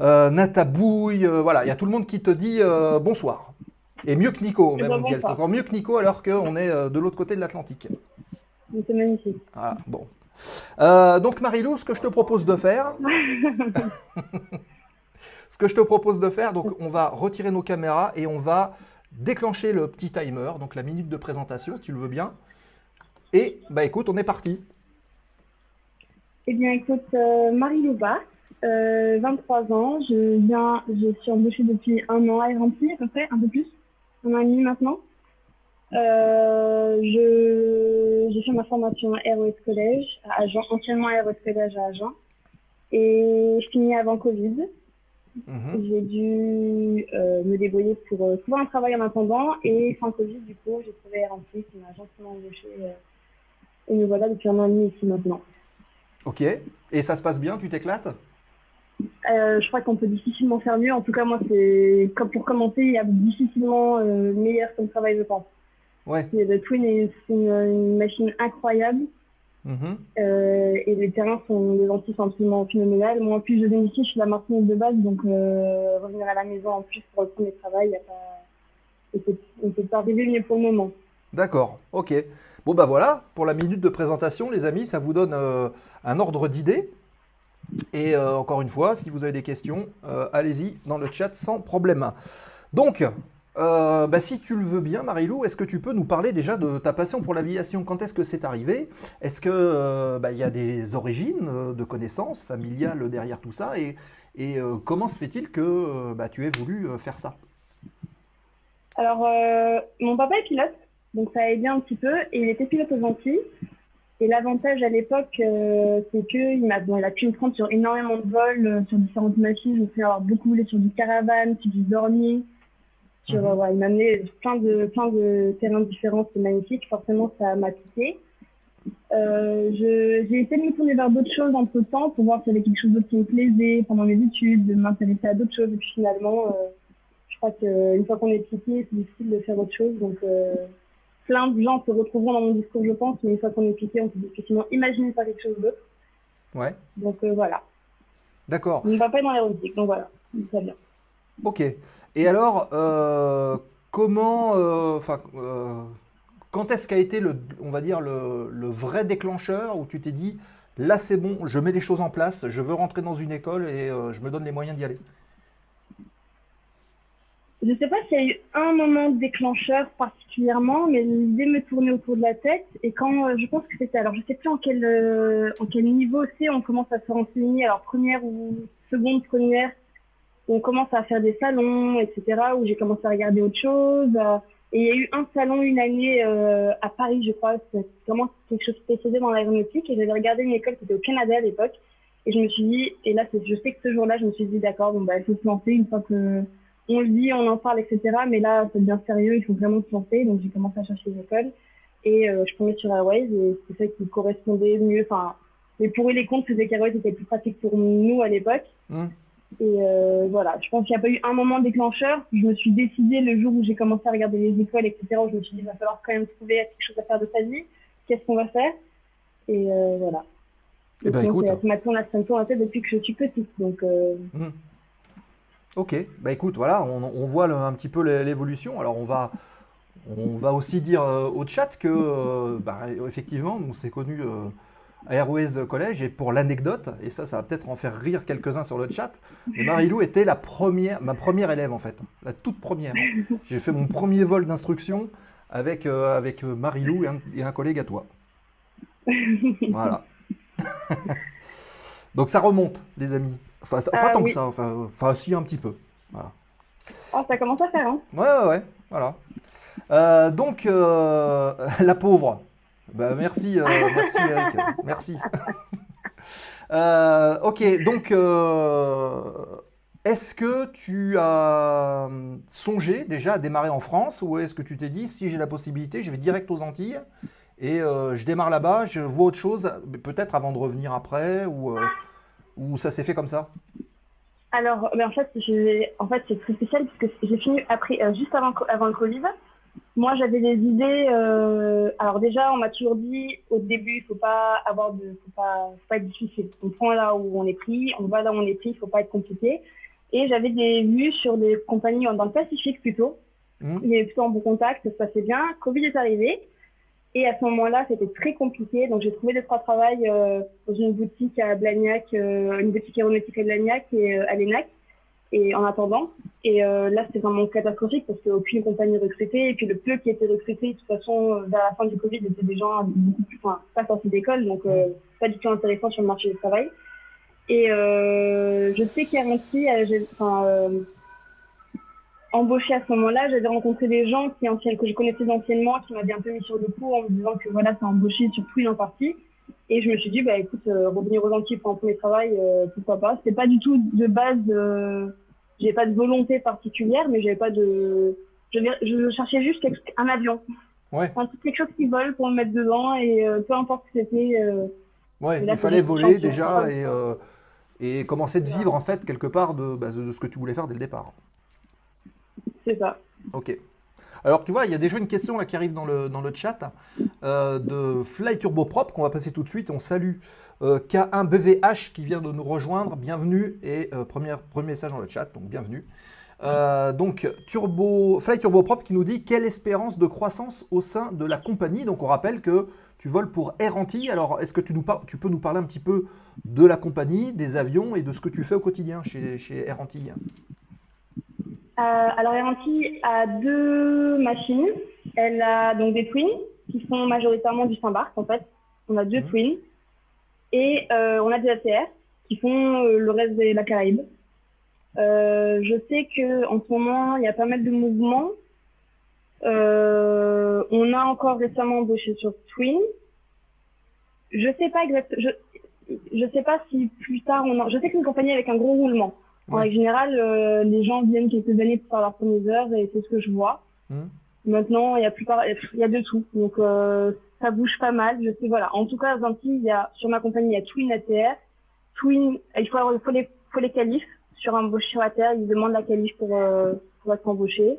Natabouille. voilà, il y a tout le monde qui te dit bonsoir. Et mieux que Nico, même. bonsoir. t'entend mieux que Nico alors qu'on est euh, de l'autre côté de l'Atlantique. C'est magnifique. Voilà, bon. Euh, donc Marilou, ce que je te propose de faire, ce que je te propose de faire, donc on va retirer nos caméras et on va déclencher le petit timer, donc la minute de présentation, si tu le veux bien. Et bah écoute, on est parti. Eh bien, écoute, euh, Marie Louba, euh, 23 ans. Je viens, je suis embauchée depuis un an à RMC, à peu près, un peu plus, un an et demi maintenant. Euh, je, j'ai fait ma formation à ROS Collège à Agen, anciennement ROS Collège à Agen. Et je finis avant Covid. Mhm. J'ai dû euh, me débrouiller pour euh, trouver un travail en attendant et fin Covid, du coup, j'ai trouvé RMC qui m'a gentiment embauché. euh, et me voilà depuis un an et demi ici maintenant. Ok. Et ça se passe bien, tu t'éclates? Euh, je crois qu'on peut difficilement faire mieux. En tout cas, moi, c'est comme pour commenter, il y a difficilement euh, meilleur comme travail, je pense. Ouais. Et Le Twin est une, une machine incroyable Mhm. euh, et les terrains sont des lentilles sont absolument phénoménales. Moi, en plus, je viens d'ici, je suis la Martinique de base, donc revenir à la maison en plus pour le premier travail, il pas... on on peut pas arriver mieux pour le moment. D'accord, ok. Bon bah voilà, pour la minute de présentation, les amis, ça vous donne un ordre d'idée. Et euh, encore une fois, si vous avez des questions, euh, allez-y dans le chat sans problème. Donc, euh, bah, si tu le veux bien, Marilou, est-ce que tu peux nous parler déjà de ta passion pour l'aviation? Quand est-ce que c'est arrivé? Est-ce euh, bah, y a des origines de connaissances familiales derrière tout ça? Et, comment se fait-il que bah, tu aies voulu faire ça? Alors, mon papa est pilote, donc ça a aidé un petit peu. Et il était pilote aux Antilles. Et l'avantage à l'époque, euh, c'est qu'il m'a, bon, il a pu me prendre sur énormément de vols, euh, sur différentes machines. Je me souviens avoir beaucoup volé sur du caravane, sur du dormier. Sur, Mhm. il m'a amené plein de, plein de terrains différents, c'est magnifique. Forcément, ça m'a piqué. Euh, je- j'ai essayé de me tourner vers d'autres choses entre temps pour voir s'il y avait quelque chose d'autre qui me plaisait pendant mes études, de m'intéresser à d'autres choses. Et puis finalement, je crois qu'une fois qu'on est piqué, c'est difficile de faire autre chose. Donc, plein de gens se retrouveront dans mon discours, je pense, mais une fois qu'on est piqué, on peut difficilement imaginer faire quelque chose d'autre. Ouais, Donc, euh, voilà. d'accord. Mon papa est dans l'aéronautique, donc voilà, très bien. Ok. Et alors, euh, comment, euh, enfin, euh, quand est-ce qu'a été le, on va dire le, le vrai déclencheur où tu t'es dit, là c'est bon, je mets les choses en place, je veux rentrer dans une école et je me donne les moyens d'y aller? Je sais pas s'il y a eu un moment déclencheur particulièrement, mais l'idée me tournait autour de la tête. Et quand euh, je pense que c'était, alors je sais plus en quel euh, en quel niveau c'est, on commence à se renseigner. Alors première ou seconde première, on commence à faire des salons, etc. Où j'ai commencé à regarder autre chose. euh, et il y a eu un salon une année euh, à Paris, je crois. C'est vraiment quelque chose spécialisé dans l'aéronautique. Et j'avais regardé une école qui était au Canada à l'époque. Et je me suis dit, et là, je sais que ce jour-là, je me suis dit, d'accord, bon bah il faut se lancer une fois que on le dit, on en parle, etc. Mais là, c'est bien sérieux, il faut vraiment se lancer. Donc, j'ai commencé à chercher des écoles. Et euh, je tombais sur Airways et c'est ça qui correspondait mieux. Enfin, les pour et les contre faisaient qu'Airways était plus pratique pour nous à l'époque. Hmm. Et euh, voilà, je pense qu'il n'y a pas eu un moment déclencheur. Je me suis décidée le jour où j'ai commencé à regarder les écoles, etc. Où je me suis dit, il va falloir quand même trouver quelque chose à faire de sa vie. Qu'est-ce qu'on va faire Et euh, voilà. Eh ben, écoute. c'est- Ça m'a tourné la tête depuis que je suis petite. Donc, euh, Ok. Bah écoute, voilà, on, on voit un petit peu l'é- l'évolution. Alors on va, on va aussi dire euh, au chat que, euh, bah, effectivement, nous s'est connu euh, à Airways Collège et pour l'anecdote, et ça, ça va peut-être en faire rire quelques-uns sur le chat, Marilou était la première, ma première élève en fait, la toute première. J'ai fait mon premier vol d'instruction avec, avec Marilou et un collègue à toi. Voilà. Donc ça remonte, les amis. Enfin, ça- pas tant que ça, enfin, euh, enfin, si, un petit peu. Voilà. Oh, ça commence à faire, hein. Ouais, ouais, ouais, voilà. Euh, donc, euh, la pauvre. Bah, merci, euh, merci Eric, merci. Euh, ok, donc, euh, est-ce que tu as euh, songé déjà à démarrer en France ou est-ce que tu t'es dit, si j'ai la possibilité, je vais direct aux Antilles et euh, je démarre là-bas, je vois autre chose, peut-être avant de revenir après ou, euh, ou ça s'est fait comme ça Alors, ben, en fait, en c'est très spécial parce que j'ai fini après, euh, juste avant, avant le Covid. Moi, j'avais des idées. euh, alors déjà, on m'a toujours dit au début, il faut pas avoir de, faut pas, faut pas être difficile. On prend là où on est pris, on va là où on est pris, il faut pas être compliqué. Et j'avais des vues sur des compagnies dans le Pacifique plutôt. Mhm. Il y avait plutôt un bon contact, ça se passait bien. Covid est arrivé. Et à ce moment-là, c'était très compliqué. Donc, j'ai trouvé deux, trois travails euh, dans une boutique à Blagnac, euh, une boutique aéronautique à Blagnac et euh, à l'ENAC. Et en attendant. Et euh, là, c'était vraiment catastrophique parce qu'aucune compagnie recrutait. Et puis, le peu qui était recruté, de toute façon, euh, vers la fin du Covid, étaient des gens enfin, pas sortis d'école. Donc, euh, pas du tout intéressant sur le marché du travail. Et je sais euh, j'ai- enfin, euh, embauché à ce moment-là, j'avais rencontré des gens qui, que je connaissais anciennement, qui m'avaient un peu mis sur le coup en me disant que voilà, c'est embauché sur tout en partie. Et je me suis dit, bah écoute, euh, revenir aux Antilles pour un premier travail, euh, pourquoi pas. C'était pas du tout de base, euh, j'avais pas de volonté particulière, mais j'avais pas de, je, je cherchais juste quelque- un avion. Ouais. Truc- quelque chose qui vole pour me mettre dedans et euh, peu importe ce que c'était. Ouais, là, il fallait voler déjà et, et commencer de vivre en fait quelque part de, bah, de ce que tu voulais faire dès le départ. C'est ça. Ok. Alors tu vois, il y a déjà une question là qui arrive dans le, dans le chat euh, de Fly Turbo Prop qu'on va passer tout de suite. On salue euh, K1BVH qui vient de nous rejoindre. Bienvenue et euh, première, premier message dans le chat, donc bienvenue. Euh, donc Turbo, Fly Turbo Prop qui nous dit quelle espérance de croissance au sein de la compagnie? Donc on rappelle que tu voles pour Air Antilles. Alors est-ce que tu, nous tu peux nous parler un petit peu de la compagnie, des avions et de ce que tu fais au quotidien chez, chez Air Antilles Euh, alors, Aranti a deux machines. Elle a donc des twins qui font majoritairement du Saint-Barth, en fait. On a deux Mhm. twins. Et euh, on a des ATR qui font euh, le reste de la Caraïbe. Euh, je sais que en ce moment, il y a pas mal de mouvements. Euh, on a encore récemment embauché sur Twin. Je sais pas exactement. Je, je sais pas si plus tard on a. Je sais que c'est une compagnie avec un gros roulement. En Ouais. règle générale, euh, les gens viennent quelques années pour faire leurs premières heures et c'est ce que je vois. Mhm. Maintenant, il y a plus par- il y a de tout. Donc euh, ça bouge pas mal. Je sais voilà. En tout cas, aux Antilles, il y a sur ma compagnie, il y a Twin ATR. Twin, il faut, avoir- faut les faut les qualifs sur un sur ATR. Ils demandent la qualif pour euh, pour être embauché.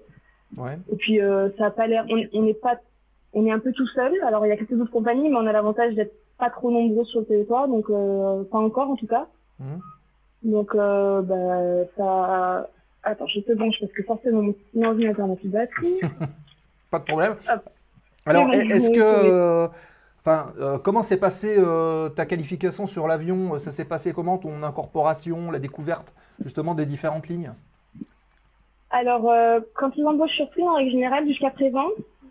Ouais. Et puis euh, ça a pas l'air. On n'est pas on est un peu tout seul. Alors il y a quelques autres compagnies, mais on a l'avantage d'être pas trop nombreux sur le territoire, donc euh, pas encore en tout cas. Mhm. Donc, euh, bah, ça. Attends, je te branche parce que forcément mon ordinateur n'a plus de batterie. Pas de problème. Hop. Alors, est-ce que, euh, enfin, euh, comment s'est passé euh, ta qualification sur l'avion? Ça s'est passé comment ton incorporation, la découverte justement des différentes lignes? Alors, euh, quand ils embauchent sur Twin, en règle générale, jusqu'à présent,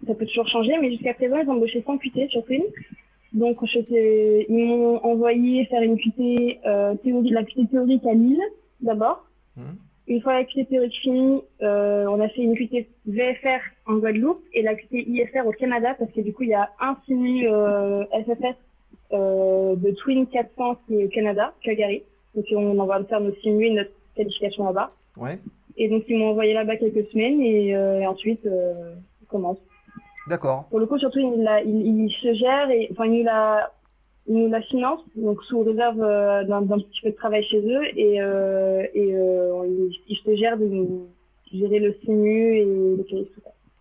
ça peut toujours changer, mais jusqu'à présent, ils embauchaient sans QT sur. Donc, je sais- ils m'ont envoyé faire une QT euh, théorie, la QT théorique à Lille, d'abord. Mhm. Une fois la QT théorique finie, euh, on a fait une QT VFR en Guadeloupe et la QT IFR au Canada parce que du coup, il y a un simu euh, SFS euh, de Twin 400 qui est au Canada, Calgary. Donc, on envoie faire nos simus et notre qualification là-bas. Ouais. Et donc, ils m'ont envoyé là-bas quelques semaines et, euh, et ensuite, euh, on commence. D'accord. Pour le coup, surtout, il, la- il, il se gère et enfin, il nous la, il nous la finance, donc sous réserve euh, d'un petit peu de travail chez eux et, euh, et euh, il, il se gère de gérer le simu et le tout.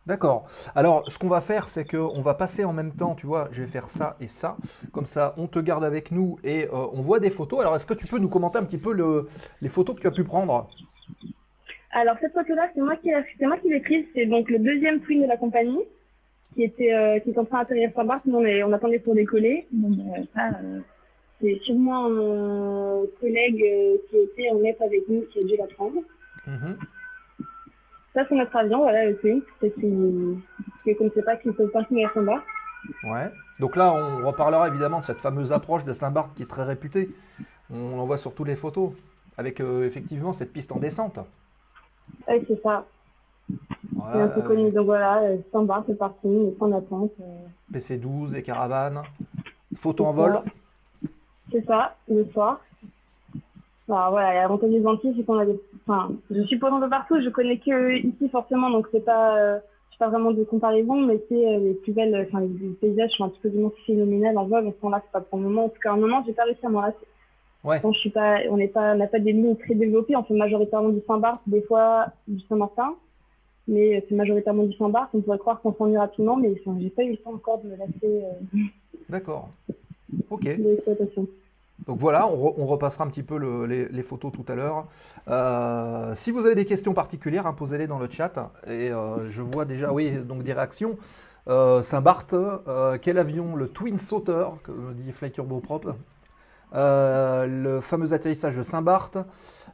D'accord. Alors, ce qu'on va faire, c'est qu'on va passer en même temps, tu vois, je vais faire ça et ça. Comme ça, on te garde avec nous et euh, on voit des photos. Alors, est-ce que tu peux nous commenter un petit peu le- les photos que tu as pu prendre? Alors cette photo-là, c'est moi qui l'ai, c'est moi qui l'ai prise. C'est donc le deuxième twin de la compagnie qui était, euh, qui est en train d'atterrir sur Barth. Nous, on, est- on attendait pour décoller. Donc euh, ça, euh, c'est sûrement un collègue euh, qui était en net avec nous qui a dû la prendre. Mhm. Ça, c'est notre avion, voilà, le Twin. C'est qui ne connaissait pas, qui est au parking à Saint-Barth. Ouais. Donc là, on reparlera évidemment de cette fameuse approche de Saint-Barth qui est très réputée. On en voit sur toutes les photos, avec effectivement cette piste en descente. Ouais, c'est ça. C'est Voilà, un peu euh, connu. Donc voilà, euh, Saint-Barth, le parking, les points d'attente. euh, PC12 et caravane. Photo en c'est vol. C'est ça, le soir. Alors voilà, l'avantage des Antilles, c'est qu'on a des. Enfin, je suppose un peu partout, je connais que ici forcément, donc c'est pas. Euh, pas vraiment de comparaison, mais c'est euh, les plus belles. Enfin, les paysages sont absolument phénoménales en vol. On s'en lasse pas pour le moment. En tout cas, à un moment, j'ai pas réussi à m'en lasser. Ouais. Bon, je suis pas, on n'est pas, on n'a pas des lignes très développées. On fait majoritairement du Saint-Barth, des fois du Saint-Martin, mais euh, c'est majoritairement du Saint-Barth. On pourrait croire qu'on s'ennuie rapidement, mais enfin, j'ai pas eu le temps encore de me lasser euh, D'accord. Ok. Donc voilà, on, re- on repassera un petit peu le- les, les photos tout à l'heure. Euh, si vous avez des questions particulières, hein, posez-les dans le chat. Et euh, je vois déjà, oui, donc des réactions. Euh, Saint-Barth, quel avion Le Twin Sauter, que me dit Flight Turbo Prop. Euh, le fameux atterrissage de Saint-Barth.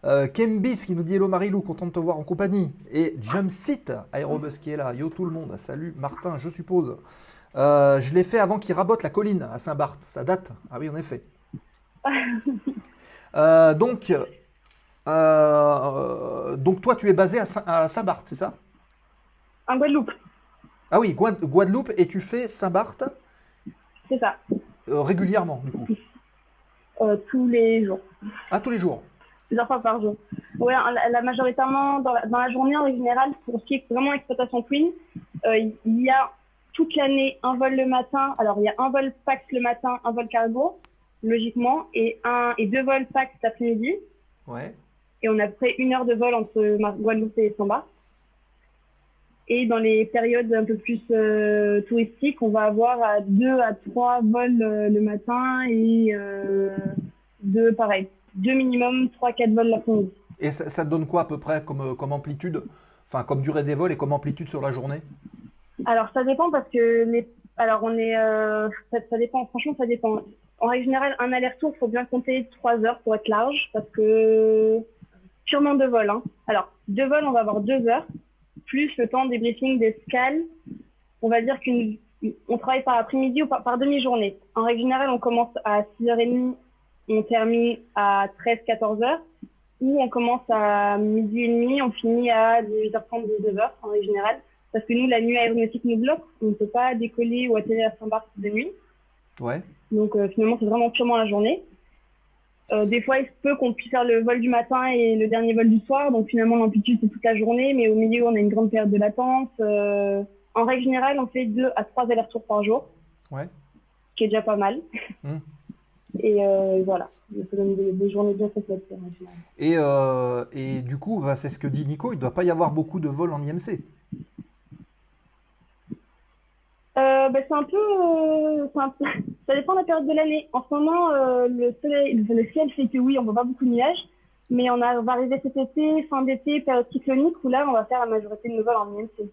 Euh, Kembis qui nous dit Hello Marilou, content de te voir en compagnie. Et Jumpseat, Aérobus qui est là. Yo tout le monde, salut Martin, je suppose. Euh, je l'ai fait avant qu'il rabote la colline à Saint-Barth. Ça date Ah oui, en effet. Donc, donc toi, tu es basé à, Saint- à Saint-Barth, c'est ça? Un Guadeloupe, Ah oui, Guad- Guadeloupe, et tu fais Saint-Barth? C'est ça, régulièrement, du coup tous les jours, Ah, tous les jours plusieurs fois par jour. Ouais, la, la majoritairement dans la, dans la journée en général, pour ce qui est vraiment exploitation Twin, euh, il y a toute l'année un vol le matin. Alors il y a un vol Pax le matin, un vol cargo, logiquement, et un et deux vols Pax l'après-midi. Ouais. Et on a à peu près une heure de vol entre Guadeloupe et Samba. Et dans les périodes un peu plus euh, touristiques, on va avoir à deux à trois vols euh, le matin et euh, deux, pareil, deux minimum, trois, quatre vols l'après-midi. Et ça, ça te donne quoi à peu près comme, euh, comme amplitude? Enfin, comme durée des vols et comme amplitude sur la journée? Alors ça dépend parce que les, alors on est, ça, ça dépend. Franchement, ça dépend. En règle générale, un aller-retour, faut bien compter trois heures pour être large parce que purement deux vols. Hein. Alors deux vols, on va avoir deux heures plus le temps des briefings, des scales. On va dire qu'une, on travaille par après-midi ou par, par demi-journée. En règle générale, on commence à 6h30, on termine à 13-14h, ou on commence à midi et demi, on finit à 18h30, 19h en règle générale. Parce que nous, la nuit aéronautique nous bloque, on ne peut pas décoller ou atterrir à Saint-Barth de nuit. Ouais. Donc euh, finalement, c'est vraiment purement la journée. Euh, des fois, il se peut qu'on puisse faire le vol du matin et le dernier vol du soir. Donc finalement, l'amplitude, c'est toute la journée. Mais au milieu, on a une grande période de latence. Euh, en règle générale, on fait deux à trois allers-retours par jour. Ouais. Ce qui est déjà pas mal. Mm. Et euh, voilà, ça donne des, des journées bien complètes. en règle générale. Et, euh, et du coup, bah, c'est ce que dit Nico, il ne doit pas y avoir beaucoup de vols en IMC. Euh, bah, c'est un peu, euh, c'est un peu- ça dépend de la période de l'année. En ce moment, euh, le soleil, le ciel fait que oui, on voit pas beaucoup de nuages, mais on, a, on va arriver cet été, fin d'été, période cyclonique, où là, on va faire la majorité de nos vols en IMC.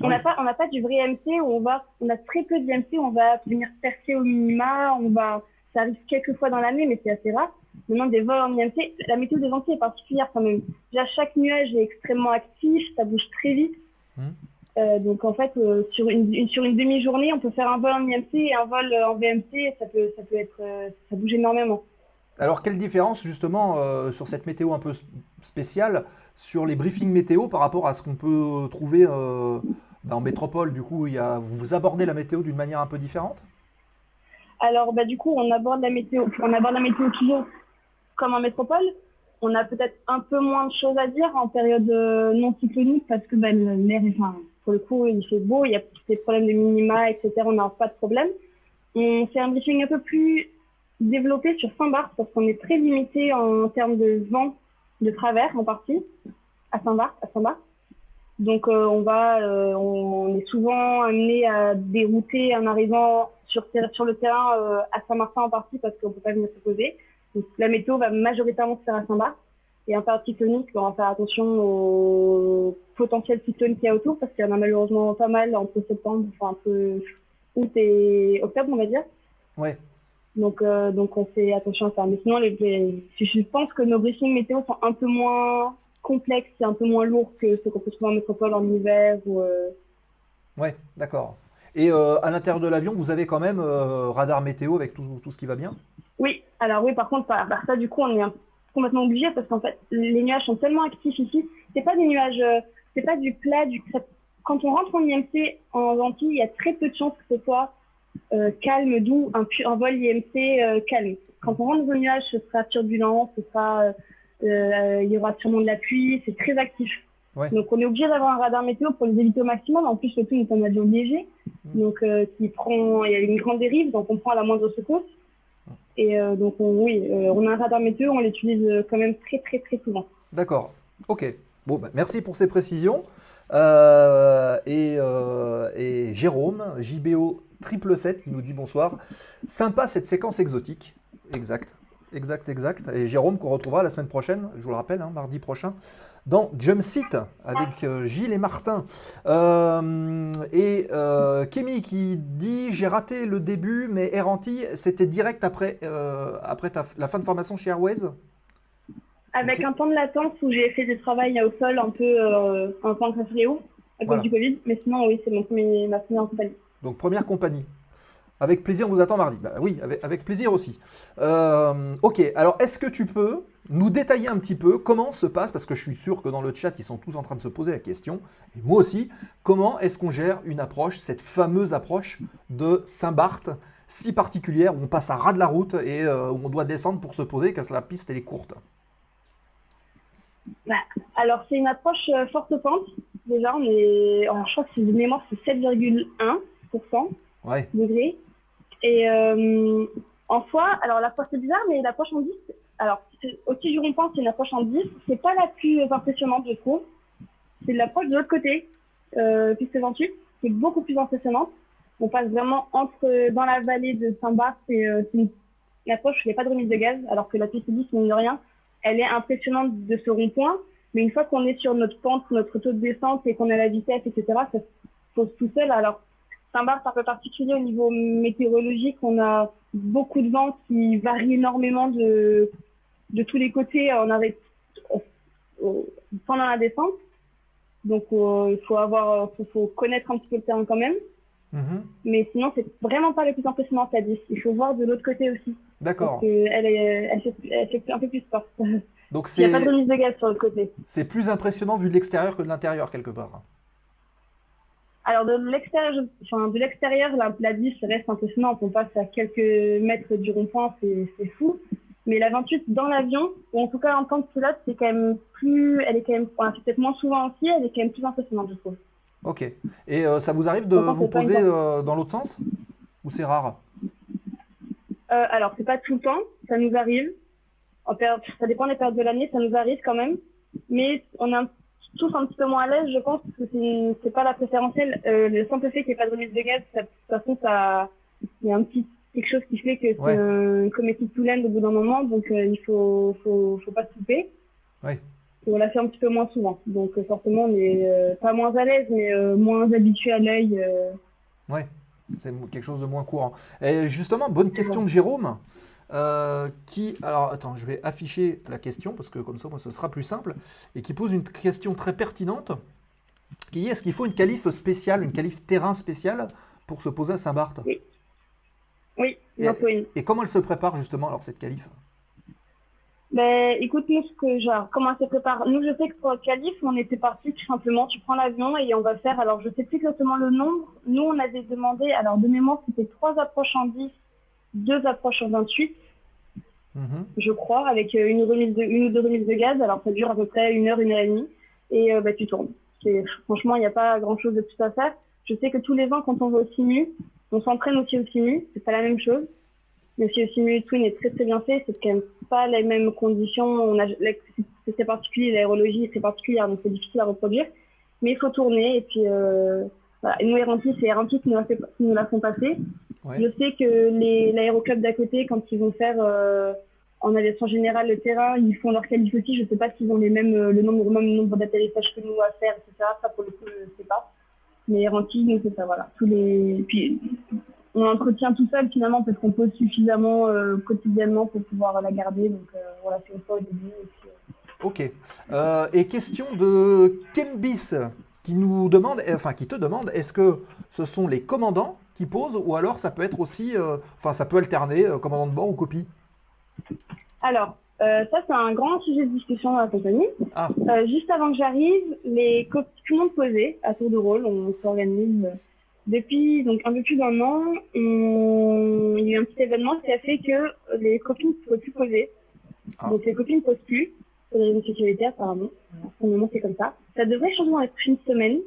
On Oui. n'a pas, on n'a pas du vrai MC où on va, on a très peu d'IMC où on va venir percer au minima, on va, ça arrive quelques fois dans l'année, mais c'est assez rare. Maintenant, des vols en IMC, la météo des Antilles est particulière quand même. Déjà, chaque nuage est extrêmement actif, ça bouge très vite. Mhm. Euh, donc en fait, euh, sur une, une- sur une demi-journée, on peut faire un vol en IMC et un vol euh, en VMC, ça peut, ça peut être, euh, ça bouge énormément. Alors, quelle différence justement sur cette météo un peu spéciale sur les briefings météo par rapport à ce qu'on peut trouver bah, en métropole? Du coup, il y a, vous abordez la météo d'une manière un peu différente? Alors bah du coup, on aborde la météo, on aborde la météo toujours comme en métropole. On a peut-être un peu moins de choses à dire en période non cyclonique parce que bah, l'air, est- enfin, pour le coup, il fait beau, il y a des problèmes de minima, etc. On n'a pas de problème. On fait un briefing un peu plus développé sur Saint-Barth parce qu'on est très limité en termes de vent de travers en partie à Saint-Barth, à Saint-Barth. Donc euh, on va, euh, on est souvent amené à dérouter en arrivant sur le terrain euh, à Saint-Martin en partie parce qu'on peut pas venir se poser. Donc, la météo va majoritairement se faire à Saint-Barth. Et en cyclonique, on va faire attention aux potentiels cyclones qu'il y a autour parce qu'il y en a malheureusement pas mal entre septembre, enfin entre août et octobre, on va dire. Ouais. Donc, euh, donc on fait attention à ça. Mais sinon, les, les- je pense que nos briefings météo sont un peu moins complexe et un peu moins lourd que ce qu'on peut trouver en métropole en hiver. Ou, euh, Ouais, d'accord. Et euh, à l'intérieur de l'avion, vous avez quand même radar météo avec tout, tout ce qui va bien? Oui, alors oui, par contre, par, par ça, du coup, on est un- complètement obligé parce qu'en fait, les nuages sont tellement actifs ici. C'est pas des nuages, euh, c'est pas du plat, du. ça- Quand on rentre en IMC en Antilles, il y a très peu de chances que ce soit euh, calme, doux, un, vol IMC euh, calme. Quand on rentre dans un nuage, ce sera turbulent, ce sera, il y aura sûrement de la pluie, c'est très actif. Ouais. Donc on est obligé d'avoir un radar météo pour les éviter au maximum. En plus, le tout est un avion léger, donc euh, qui prend, il y a une grande dérive, donc on prend à la moindre secousse. Et euh, donc on- oui, euh, on a un radar météo, on l'utilise euh, quand même très très très souvent. D'accord. Ok. Bon, bah, merci pour ces précisions. Et, et Jérôme, JBO 777, qui nous dit bonsoir. Sympa cette séquence exotique. Exact. Exact, exact. Et Jérôme qu'on retrouvera la semaine prochaine, je vous le rappelle, hein, mardi prochain, dans Jump Seat avec euh, Gilles et Martin. Euh, et euh, Kémy qui dit J'ai raté le début, mais Antilles, c'était direct après, euh, après ta- la fin de formation chez Airways? Avec un temps de latence où j'ai fait des travails au sol un peu en temps de fléau à cause Voilà. du Covid, mais sinon oui, c'est ma première compagnie. Donc première compagnie. Avec plaisir, on vous attend mardi. Bah oui, avec, avec plaisir aussi. Euh, ok, alors est-ce que tu peux nous détailler un petit peu comment se passe, parce que je suis sûr que dans le chat, ils sont tous en train de se poser la question, et moi aussi, comment est-ce qu'on gère une approche, cette fameuse approche de Saint-Barth, si particulière, où on passe à ras de la route et euh, où on doit descendre pour se poser, car la piste, elle est courte? Alors c'est une approche euh, forte pente. Déjà, on est, alors, je crois que c'est de mémoire, c'est 7,1% Ouais, degrés. Et euh, en soi, alors l'approche c'est bizarre, mais l'approche en 10, alors c'est- au-dessus du rond-point, c'est une approche en 10, c'est pas la plus impressionnante, je trouve. C'est l'approche de l'autre côté, euh, piste 28, qui est beaucoup plus impressionnante. On passe vraiment entre, dans la vallée de Saint-Barth, et euh, c'est une, une approche où il n'y a pas de remise de gaz, alors que la piste 10, mine de rien, elle est impressionnante de ce rond-point, mais une fois qu'on est sur notre pente, notre taux de descente et qu'on a la vitesse, etc., ça se pose tout seul. Alors, Saint-Barth, c'est un peu particulier au niveau météorologique. On a beaucoup de vent qui varie énormément de, de tous les côtés. On arrête pendant la descente. Donc, euh, il faut avoir, faut, faut connaître un petit peu le terrain quand même. Mhm. Mais sinon, c'est vraiment pas le plus impressionnant, la 10. Il faut voir de l'autre côté aussi. d'accord. Elle fait, elle fait un peu plus peur. Il Donc n'y a c'est pas de remise de gaz sur l'autre côté. c'est plus impressionnant vu de l'extérieur que de l'intérieur, quelque part. Alors de l'extérieur, je- enfin, de l'extérieur, la, la 10 reste impressionnante. On passe à quelques mètres du rond-point, c'est c'est fou. Mais la 28 dans l'avion, ou en tout cas en tant que pilote, c'est quand même plus, elle est quand même, on la fait peut-être moins souvent aussi, elle est quand même plus impressionnante, je trouve. Ok. Et euh, ça vous arrive de vous poser euh, dans l'autre sens? Ou c'est rare? Euh, alors c'est pas tout le temps, ça nous arrive. En ça dépend des périodes de l'année, ça nous arrive quand même. Mais on est un- tous un petit peu moins à l'aise, je pense, parce que c'est- c'est pas la préférentielle. Euh, le simple fait qu'il n'y ait pas de remise de gaz, ça, de toute façon, ça, il y a un petit quelque chose qui fait que c'est Ouais. un comédie tout laine au bout d'un moment, donc euh, il faut, faut, faut pas se couper. Ouais. On la fait un petit peu moins souvent. Donc euh, forcément, on est euh, pas moins à l'aise, mais euh, moins habitué à l'œil. euh. Ouais, c'est quelque chose de moins courant. Et justement, bonne question de Jérôme. Euh, qui, alors attends, je vais afficher la question parce que comme ça, moi, ce sera plus simple. Et qui pose une question très pertinente. Qui est est-ce qu'il faut une qualif spéciale, une qualif terrain spéciale pour se poser à Saint-Barth? Oui, il Et-. Et comment elle se prépare justement alors cette qualif Ben, écoute, nous, ce que, genre, comment elle se prépare? Nous, je sais que pour le calife, on était parti tout simplement, tu prends l'avion et on va faire, alors je sais plus exactement le nombre. Nous, on avait demandé, alors de mémoire, c'était trois approches en 10, deux approches en 28, Mhm. je crois, avec euh, une, remise de, une ou deux remises de gaz. Alors, ça dure à peu près une heure, une heure et demie. Et euh, bah, tu tournes. C'est- Franchement, il n'y a pas grand-chose de plus à faire. Je sais que tous les ans, quand on va au simu, on s'entraîne aussi au simu. C'est pas la même chose. Mais si le simu twin est très très bien fait, c'est quand même pas les mêmes conditions. On a, c'est particulier, l'aérologie est très particulière, donc c'est difficile à reproduire. Mais il faut tourner et puis euh, voilà. Nous, Eranti, c'est Eranti qui nous, fait, la font passer. Ouais. Je sais que les l'aéroclub d'à côté, quand ils vont faire euh, en aviation générale le terrain, ils font leur qualif aussi. Je sais pas s'ils ont les mêmes euh, le nombre même nombre d'atterrissages que nous à faire, etc. Ça pour le coup, je sais pas. Mais Eranti, nous c'est ça, voilà. Tous les puis on entretient tout seul finalement parce qu'on pose suffisamment euh, quotidiennement pour pouvoir la garder. Donc euh, voilà, c'est une fois au début. Et puis, Ok. Euh, et question de Kembis qui nous demande, enfin qui te demande, est-ce que ce sont les commandants qui posent ou alors ça peut être aussi, euh, enfin ça peut alterner euh, commandant de bord ou copie Alors, euh, ça, c'est un grand sujet de discussion dans la compagnie. Ah. Juste avant que j'arrive, les copies, tout le monde posait à tour de rôle. On s'organise depuis donc un peu plus d'un an. On... Il y a eu un petit événement qui a fait que les copies ne pouvaient plus poser. Ah. Donc les copies ne posent plus pour des raisons de sécurité apparemment. Pour le moment, c'est comme ça. Ça devrait changer dans prochaines semaines.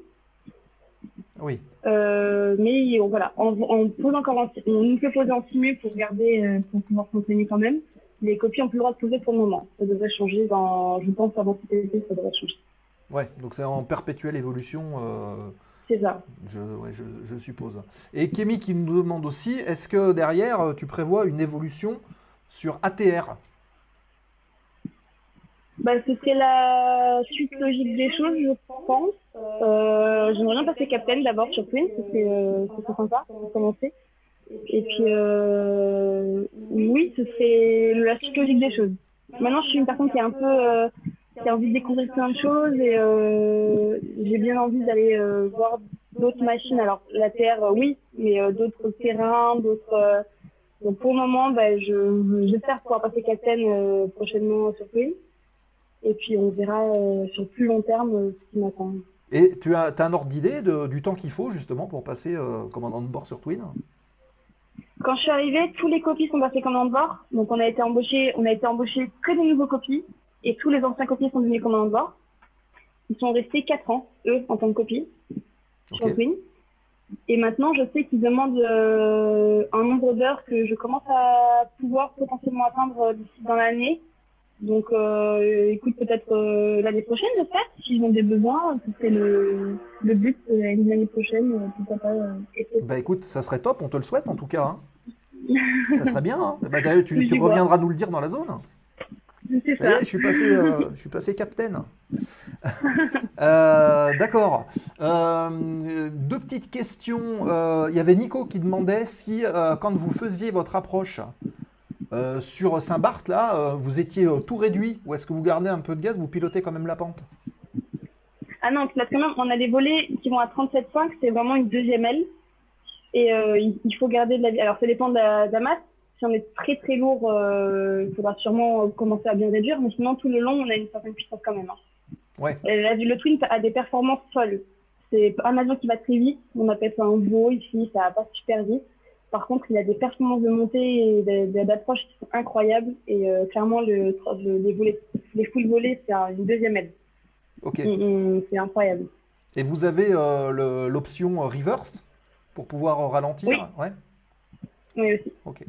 Oui. Euh, mais on- voilà, on, on pose encore en, on nous fait poser en simu pour garder, euh, pour pouvoir s'entraîner quand même. Les copies ont plus le droit de poser pour le moment. Ça devrait changer dans, je pense, avant cet été, ça devrait changer. Ouais, donc c'est en perpétuelle évolution, euh, C'est ça. je, ouais, je, je suppose. Et Kémy qui nous demande aussi, est-ce que derrière euh, tu prévois une évolution sur ATR Bah, ce serait la suite logique des choses, je pense. Euh, j'aimerais bien passer captain d'abord sur ce serait, euh, sympa pour commencer. Et puis, euh, oui, ce serait la suite logique des choses. Maintenant, je suis une personne qui est un peu, euh, qui a envie de découvrir plein de choses et euh, j'ai bien envie d'aller euh, voir d'autres machines. Alors, la Terre, euh, oui, mais euh, d'autres terrains, d'autres. donc, pour le moment, bah, je, j'espère pouvoir passer captain prochainement sur Twin. Et puis on verra euh, sur plus long terme euh, ce qui m'attend. Et tu as, as un ordre d'idée du temps qu'il faut justement pour passer euh, commandant de bord sur Twin? Quand je suis arrivée, tous les copies sont passés commandant de bord. Donc on a été embauchés, on a été embauchés que des nouveaux copies et tous les anciens copies sont devenus commandant de bord. Ils sont restés 4 ans, eux, en tant que copies sur. Twin. Et maintenant, je sais qu'ils demandent euh, un nombre d'heures que je commence à pouvoir potentiellement atteindre d'ici dans l'année. Donc, euh, écoute, peut-être euh, l'année prochaine, j'espère. S'ils ont des besoins, ce serait le, le but euh, l'année prochaine. euh, pourquoi pas. euh. Bah écoute, ça serait top, on te le souhaite en tout cas. hein. ça serait bien. Hein. Bah, d'ailleurs, tu, reviendras nous le dire dans la zone. C'est Ça je suis passé, euh, je suis passé capitaine. Euh, D'accord. Euh, deux petites questions. Euh, Il y avait Nico qui demandait si, euh, quand vous faisiez votre approche euh, sur Saint-Barth, là, euh, vous étiez euh, tout réduit ou est-ce que vous gardez un peu de gaz, vous pilotez quand même la pente? Ah non, parce que même, on a des volets qui vont à 37,5, c'est vraiment une deuxième aile. Et il, faut garder de la vie. Alors, ça dépend de la, de la masse. Si on est très très lourd, il faudra sûrement commencer à bien réduire. Mais sinon, tout le long, on a une certaine puissance quand même. hein. Ouais. Et là, le Twin a des performances folles. C'est un avion qui va très vite. On appelle ça un beau ici, ça va pas super vite. Par contre, il a des performances de montée et d'approche qui sont incroyables. Et euh, clairement, le, le- les, volets, les full volets, c'est un- une deuxième aile. Ok. Mm, mm, C'est incroyable. Et vous avez euh, l'option euh, reverse pour pouvoir ralentir? Oui. Ouais. Oui, aussi. Ok,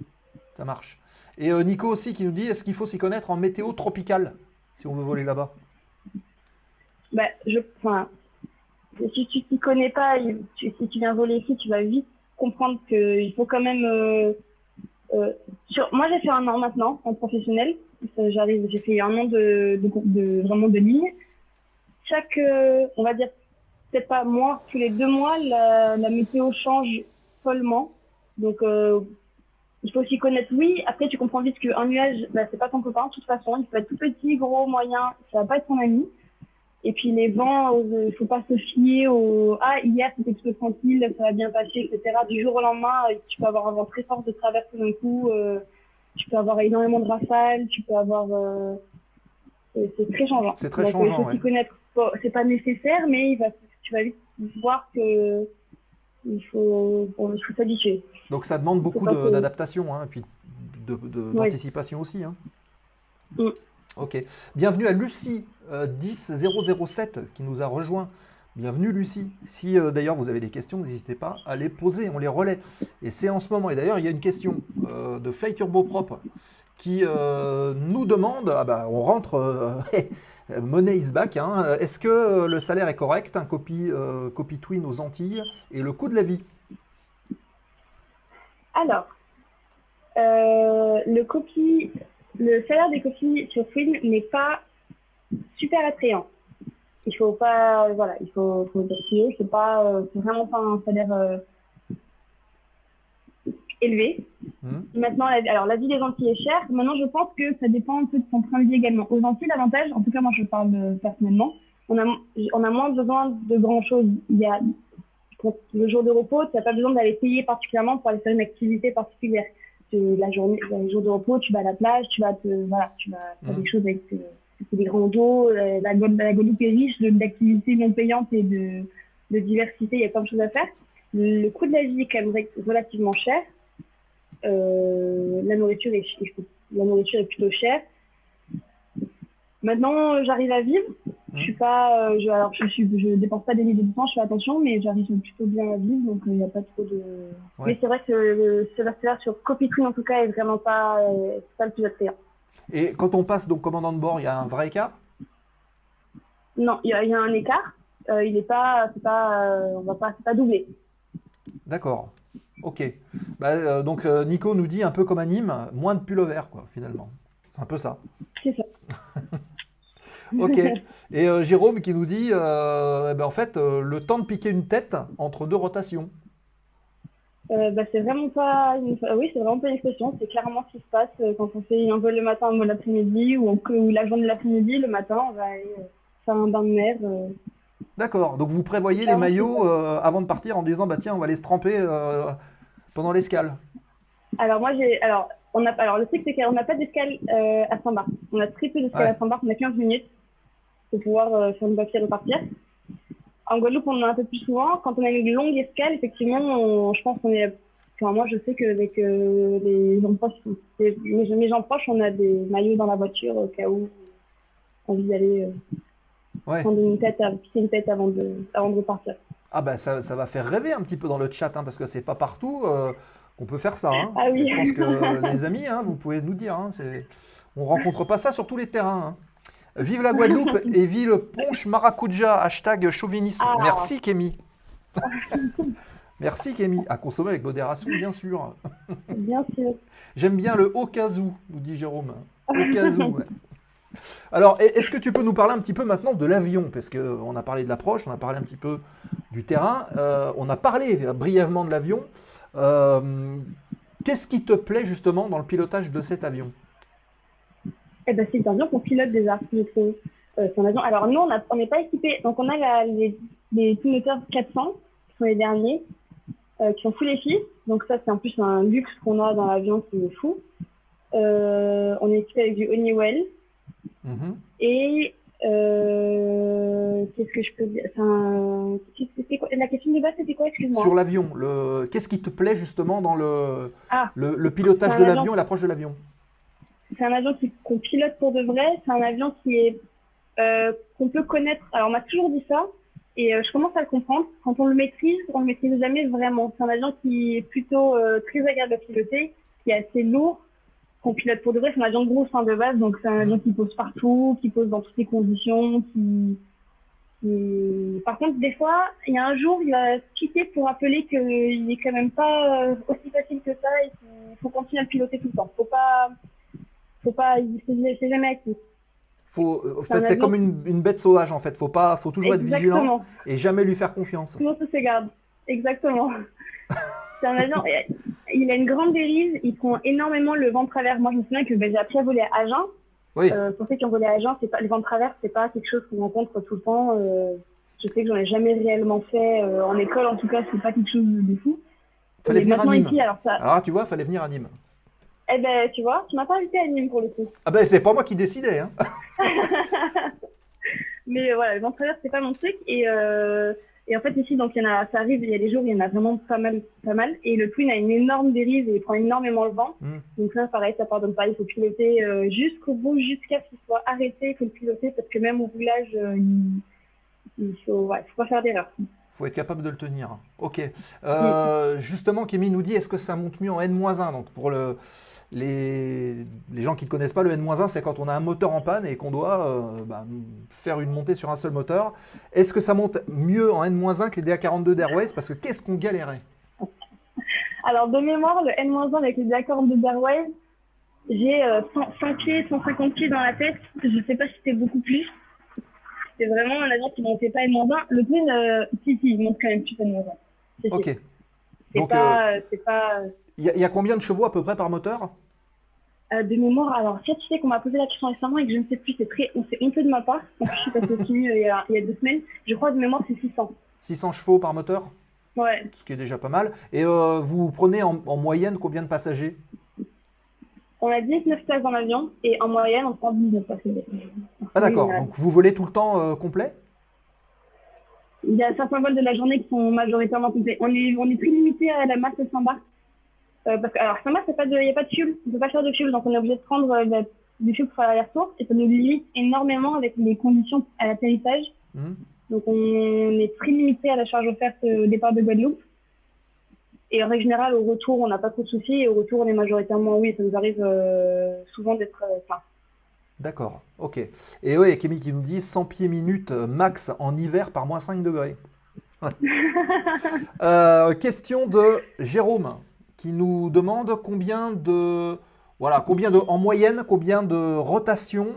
ça marche. Et euh, Nico aussi qui nous dit est-ce qu'il faut s'y connaître en météo tropicale si on veut voler là-bas? Bah, je, enfin, si tu t'y connais pas, si tu viens voler ici, tu vas vite comprendre qu'il faut quand même. euh, euh, moi, j'ai fait un an maintenant en professionnel. Ça, J'arrive, j'ai fait un an de, de, vraiment de ligne. Chaque, euh, on va dire, peut-être pas mois, tous les deux mois, la, météo change follement. Donc, euh, il faut s'y connaître, oui. Après, tu comprends vite qu'un nuage, bah, c'est pas ton copain, de toute façon. Il peut être tout petit, gros, moyen, ça va pas être ton ami. Et puis les vents, euh, il faut pas se fier au ah hier c'était plutôt tranquille, ça va bien passer, etc. Du jour au lendemain, euh, tu peux avoir un vent très fort de travers tout d'un coup, euh, tu peux avoir énormément de rafales, tu peux avoir euh, c'est très changeant. C'est très Donc, changeant, Il faut ouais. s'y connaître. Bon, C'est pas nécessaire, mais il va, tu vas vite voir que il faut, bon, il faut s'habituer. Donc ça demande beaucoup que- d'adaptation hein, et puis de- de- Ouais. d'anticipation aussi. hein. Mm. Ok. Bienvenue à Lucie euh, 10007 qui nous a rejoint. Bienvenue Lucie. Si euh, d'ailleurs vous avez des questions, n'hésitez pas à les poser, on les relaie. Et c'est en ce moment. Et d'ailleurs, il y a une question euh, de Fly Turbo qui euh, nous demande, ah bah, on rentre, money is back, hein. est-ce que le salaire est correct, copie, euh, copie Twin aux Antilles, et le coût de la vie? Alors, le copie, le salaire des copies sur Twin n'est pas super attrayant. Il faut pas, voilà, il faut, faut. C'est pas, euh, c'est vraiment pas un salaire. euh, élevé. Mhm. Maintenant, la, alors la vie des Antilles est chère. Maintenant, je pense que ça dépend un peu de son train de vie également. Aux Antilles, l'avantage, en tout cas moi je parle euh, personnellement, on a, on a moins besoin de grand chose. Il y a le jour de repos, tu n'as pas besoin d'aller payer particulièrement pour aller faire une activité particulière. La journée, le jour de repos, tu vas à la plage, tu vas te, voilà, tu vas faire Mhm. des choses avec des grands dos. euh, La, Guadeloupe- la Guadeloupe est riche d'activités non payantes et de, de diversité. Il y a plein de choses à faire. Le coût de la vie est quand même relativement cher. Euh, la nourriture est, la nourriture est plutôt chère. Maintenant, euh, j'arrive à vivre. Je suis pas, euh, je, alors je suis, je dépense pas des milliers de temps, je fais attention, mais j'arrive plutôt bien à vivre, donc euh, il n'y a pas trop de. Ouais. Mais c'est vrai que le Sébastien sur Copitry en tout cas est vraiment pas, euh, pas le plus attrayant. Et quand on passe donc commandant de bord, il y a un vrai écart? Non, il y, a- il y a un écart. Euh, il est pas, c'est pas, euh, on va pas, c'est pas doublé. D'accord. Ok. Bah, euh, donc euh, Nico nous dit un peu comme à Nîmes, moins de pull-over quoi finalement. C'est un peu ça. C'est ça. Ok. Et euh, Jérôme qui nous dit, euh, eh ben, en fait, euh, le temps de piquer une tête entre deux rotations. Bah, c'est vraiment pas une... oui c'est vraiment pas une expression c'est clairement ce qui se passe quand on fait un vol le matin un vol l'après-midi ou, on- ou la journée de l'après-midi le matin on va aller faire un bain de mer. D'accord. Donc vous prévoyez les maillots avant de partir en disant, bah tiens, on va les se tremper pendant l'escale. alors moi j'ai alors on a alors le truc c'est qu'on n'a pas d'escale euh, à Saint-Barth on a très peu d'escale Ouais. à Saint-Barth on a 15 minutes pour pouvoir euh, faire une papier et repartir en Guadeloupe on en a un peu plus souvent quand on a une longue escale effectivement on- je pense qu'on est enfin moi je sais qu'avec euh, les gens proches les- mes, gens proches on a des maillots dans la voiture au cas où on envie d'aller euh, Ouais. prendre une tête, à- une tête avant de, avant de repartir. Ah ça, ça va faire rêver un petit peu dans le chat, hein, parce que c'est pas partout euh, qu'on peut faire ça. hein. Ah oui. Je pense que les amis, hein, vous pouvez nous dire, hein, c'est- on rencontre pas ça sur tous les terrains. hein. Vive la Guadeloupe et vive le ponche maracuja, hashtag chauvinisme. Ah. Merci Kémy. Merci Kémy. À consommer avec modération, bien sûr. Bien sûr. J'aime bien le au cas où, nous dit Jérôme. Au cas où. ouais. Alors, est-ce que tu peux nous parler un petit peu maintenant de l'avion? Parce qu'on a parlé de l'approche, on a parlé un petit peu du terrain, euh, on a parlé brièvement de l'avion. Euh, Qu'est-ce qui te plaît justement dans le pilotage de cet avion? Eh ben, c'est un avion qu'on pilote déjà, je trouve. Euh, un avion. Alors, nous, on n'est pas équipé. Donc, on a la- les, les moteurs 400, qui sont les derniers, euh, qui sont full EFI. Donc, ça, c'est en plus un luxe qu'on a dans l'avion qui est fou. Euh, on est équipé avec du Honeywell. Mhm. Et euh, qu'est-ce que je peux dire? Enfin, c'était quoi- La question de base, c'était quoi? Excuse-moi. Sur l'avion, le... qu'est-ce qui te plaît justement dans le, Ah. le, le pilotage de l'avion avion. et l'approche de l'avion? C'est un avion qu'on pilote pour de vrai. C'est un avion qui est euh, qu'on peut connaître. Alors, on m'a toujours dit ça, et euh, je commence à le comprendre. Quand on le maîtrise, on le maîtrise jamais vraiment. C'est un avion qui est plutôt très agréable à piloter, qui est assez lourd, qu'on pilote pour de vrai. C'est un avion de gros fin de base, donc c'est un avion qui pose partout, qui pose dans toutes les conditions, qui qui- Par contre, des fois, il y a un jour, il va quitter pour rappeler qu'il est quand même pas euh, aussi facile que ça et qu'il faut continuer à le piloter tout le temps. Faut pas, faut pas, il- c'est jamais acquis. Faut, en C'est un fait, c'est comme une, une bête sauvage en fait. Faut pas, faut toujours être vigilant et jamais lui faire confiance. Se ses gardes. Exactement. C'est un et- Il a une grande dérive. Il prend énormément le vent de travers. Moi, je me souviens que ben, j'ai appris à voler à Agen. Oui. Euh, pour ceux qui ont volé à Agen, c'est pas le vent de travers, c'est pas quelque chose qu'on rencontre tout le temps. Euh, je sais que j'en ai jamais réellement fait euh, en école, en tout cas, c'est pas quelque chose de fou. Fallait venir à Nîmes. ici, alors ça, Alors tu vois, fallait venir à Nîmes. eh ben, tu vois, tu m'as pas invité à Nîmes pour le coup. Ah ben c'est pas moi qui décidais. Hein. Mais voilà, le vent de travers, c'est pas mon truc. Et, et en fait, ici, donc, il y en a, ça arrive, il y a des jours, il y en a vraiment pas mal, pas mal. Et le Twin a une énorme dérive et il prend énormément le vent. Mm. Donc ça, pareil, ça pardonne pas. Il faut piloter euh, jusqu'au bout, jusqu'à ce qu'il soit arrêté. Il faut le piloter parce que même au roulage, euh, il, il faut, ouais, faut pas faire d'erreur. faut être capable de le tenir. Ok. Euh, Justement, Kémy nous dit est-ce que ça monte mieux en N-1 Donc, pour le, les, les gens qui ne connaissent pas, le N-1, c'est quand on a un moteur en panne et qu'on doit euh, bah, faire une montée sur un seul moteur. Est-ce que ça monte mieux en N-1 que les DA42 d'Airways? Parce que qu'est-ce qu'on galérait? Alors, de mémoire, le N-1 avec les accords de Darwin, j'ai euh, 100, 100 pieds, 150 pieds dans la tête. Je sais pas si c'était beaucoup plus. C'était vraiment un avion qui montait pas N-1. Le Twin, euh, si, si, il monte quand même plus N-1. C'est sûr. Ok. C'est Donc, pas, euh, c'est pas, Il y, a- il y a combien de chevaux à peu près par moteur? Euh, de mémoire, alors si tu sais qu'on m'a posé la question récemment et que je ne sais plus, c'est très, on honteux de ma part. En plus, je suis passée au euh, il y, a, il y a deux semaines. Je crois de mémoire c'est 600. 600 chevaux par moteur? Ouais. Ce qui est déjà pas mal. Et euh, vous prenez en, en moyenne combien de passagers? On a 19 places dans l'avion et en moyenne on prend 19 passagers. Ah d'accord, Oui, donc vous volez tout le temps euh, complet? Il y a certains vols de la journée qui sont majoritairement complets. On est, on est très limité à la masse de Saint-Barth. Euh, parce que, alors, Saint-Barth, il n'y a pas de fuel. On ne peut pas faire de fuel, donc on est obligé de prendre euh, la- du fuel pour faire l'aller-retour. Et ça nous limite énormément avec les conditions à l'atterrissage. Mhm. Donc on est très limité à la charge offerte euh, au départ de Guadeloupe. Et en règle générale, au retour, on n'a pas trop de soucis. Et au retour, on est majoritairement, oui, ça nous arrive euh, souvent d'être. Enfin, D'accord, ok. Et oui, Kémy qui nous dit 100 pieds minutes max en hiver par moins 5 degrés. Ouais. Euh, question de Jérôme qui nous demande combien de voilà combien de en moyenne combien de rotations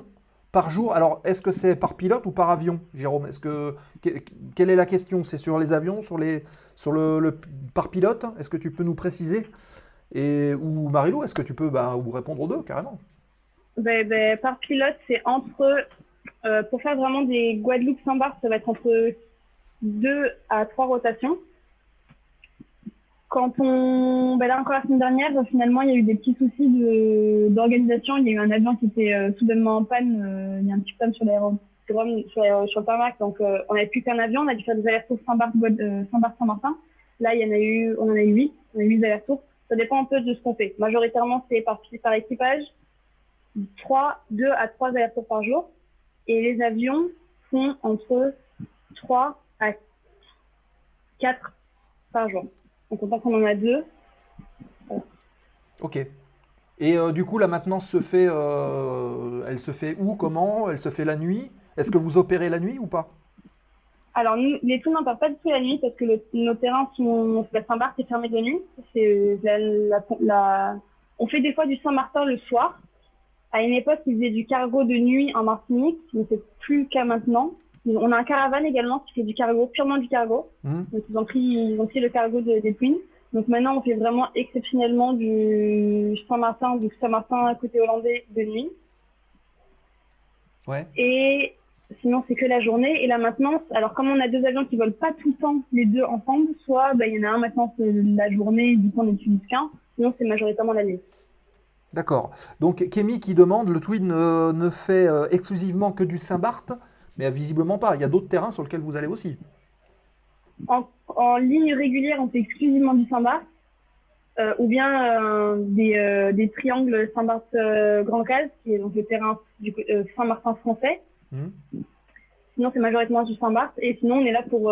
par jour. Alors est-ce que c'est par pilote ou par avion, Jérôme? Est-ce que que- quelle est la question? C'est sur les avions, sur les sur le, par pilote? Est-ce que tu peux nous préciser? Et ou Marilou, est-ce que tu peux bah, répondre aux deux carrément? Ben, ben, par pilote, c'est entre. euh, pour faire vraiment des Guadeloupe-Saint-Barth, ça va être entre deux à trois rotations. Quand on. Ben là, encore la semaine dernière, finalement, il y a eu des petits soucis de- d'organisation. Il y a eu un avion qui était euh, soudainement en panne. euh, il y a un petit problème sur l'aéro- sur, sur, l'aéro- sur le tarmac. Donc, euh, on n'avait plus qu'un avion. On a dû faire des allers-retours Saint-Barth, Guad- euh, Saint-Barth, Saint-Martin. Là, il y en a eu, on en a eu huit. On a eu huit allers-retours. Ça dépend un peu de ce qu'on fait. Majoritairement, c'est par, par équipage. 3, 2 à 3 allers-retours par jour. Et les avions font entre 3 à 4 par jour. Donc on pense qu'on en a deux. Ok. Et euh, du coup, la maintenance se fait, euh, elle se fait où, comment? Elle se fait la nuit? Est-ce que vous opérez la nuit ou pas? Alors nous, les tours n'en partent pas du tout la nuit parce que le- nos terrains sont la Saint-Barth est fermé de nuit. C'est la, la- la- on fait des fois du Saint-Martin le soir. À une époque, ils faisaient du cargo de nuit en Martinique, mais c'est plus qu'à maintenant. On a un caravane également qui fait du cargo, purement du cargo. Hmm Donc ils ont pris, ils ont pris le cargo de- des Twins. Donc maintenant, on fait vraiment exceptionnellement du Saint-Martin, du Saint-Martin côté hollandais de nuit. Ouais. Et sinon, c'est que la journée et la maintenance. Alors, comme on a deux avions qui volent pas tout le temps les deux ensemble, soit bah, il y en a un maintenant c'est la journée, du coup on utilise qu'un. Sinon, c'est majoritairement la nuit. D'accord. Donc, Kémy qui demande, le Twin euh, ne fait euh, exclusivement que du Saint-Barth, mais visiblement pas. Il y a d'autres terrains sur lesquels vous allez aussi. En, en ligne régulière, on fait exclusivement du Saint-Barth. Euh, ou bien euh, des, euh, des triangles Saint-Barth euh, Grand Case, qui est donc le terrain du Saint-Martin français. Hmm Sinon, c'est majoritairement du Saint-Barth. Et sinon, on est là pour,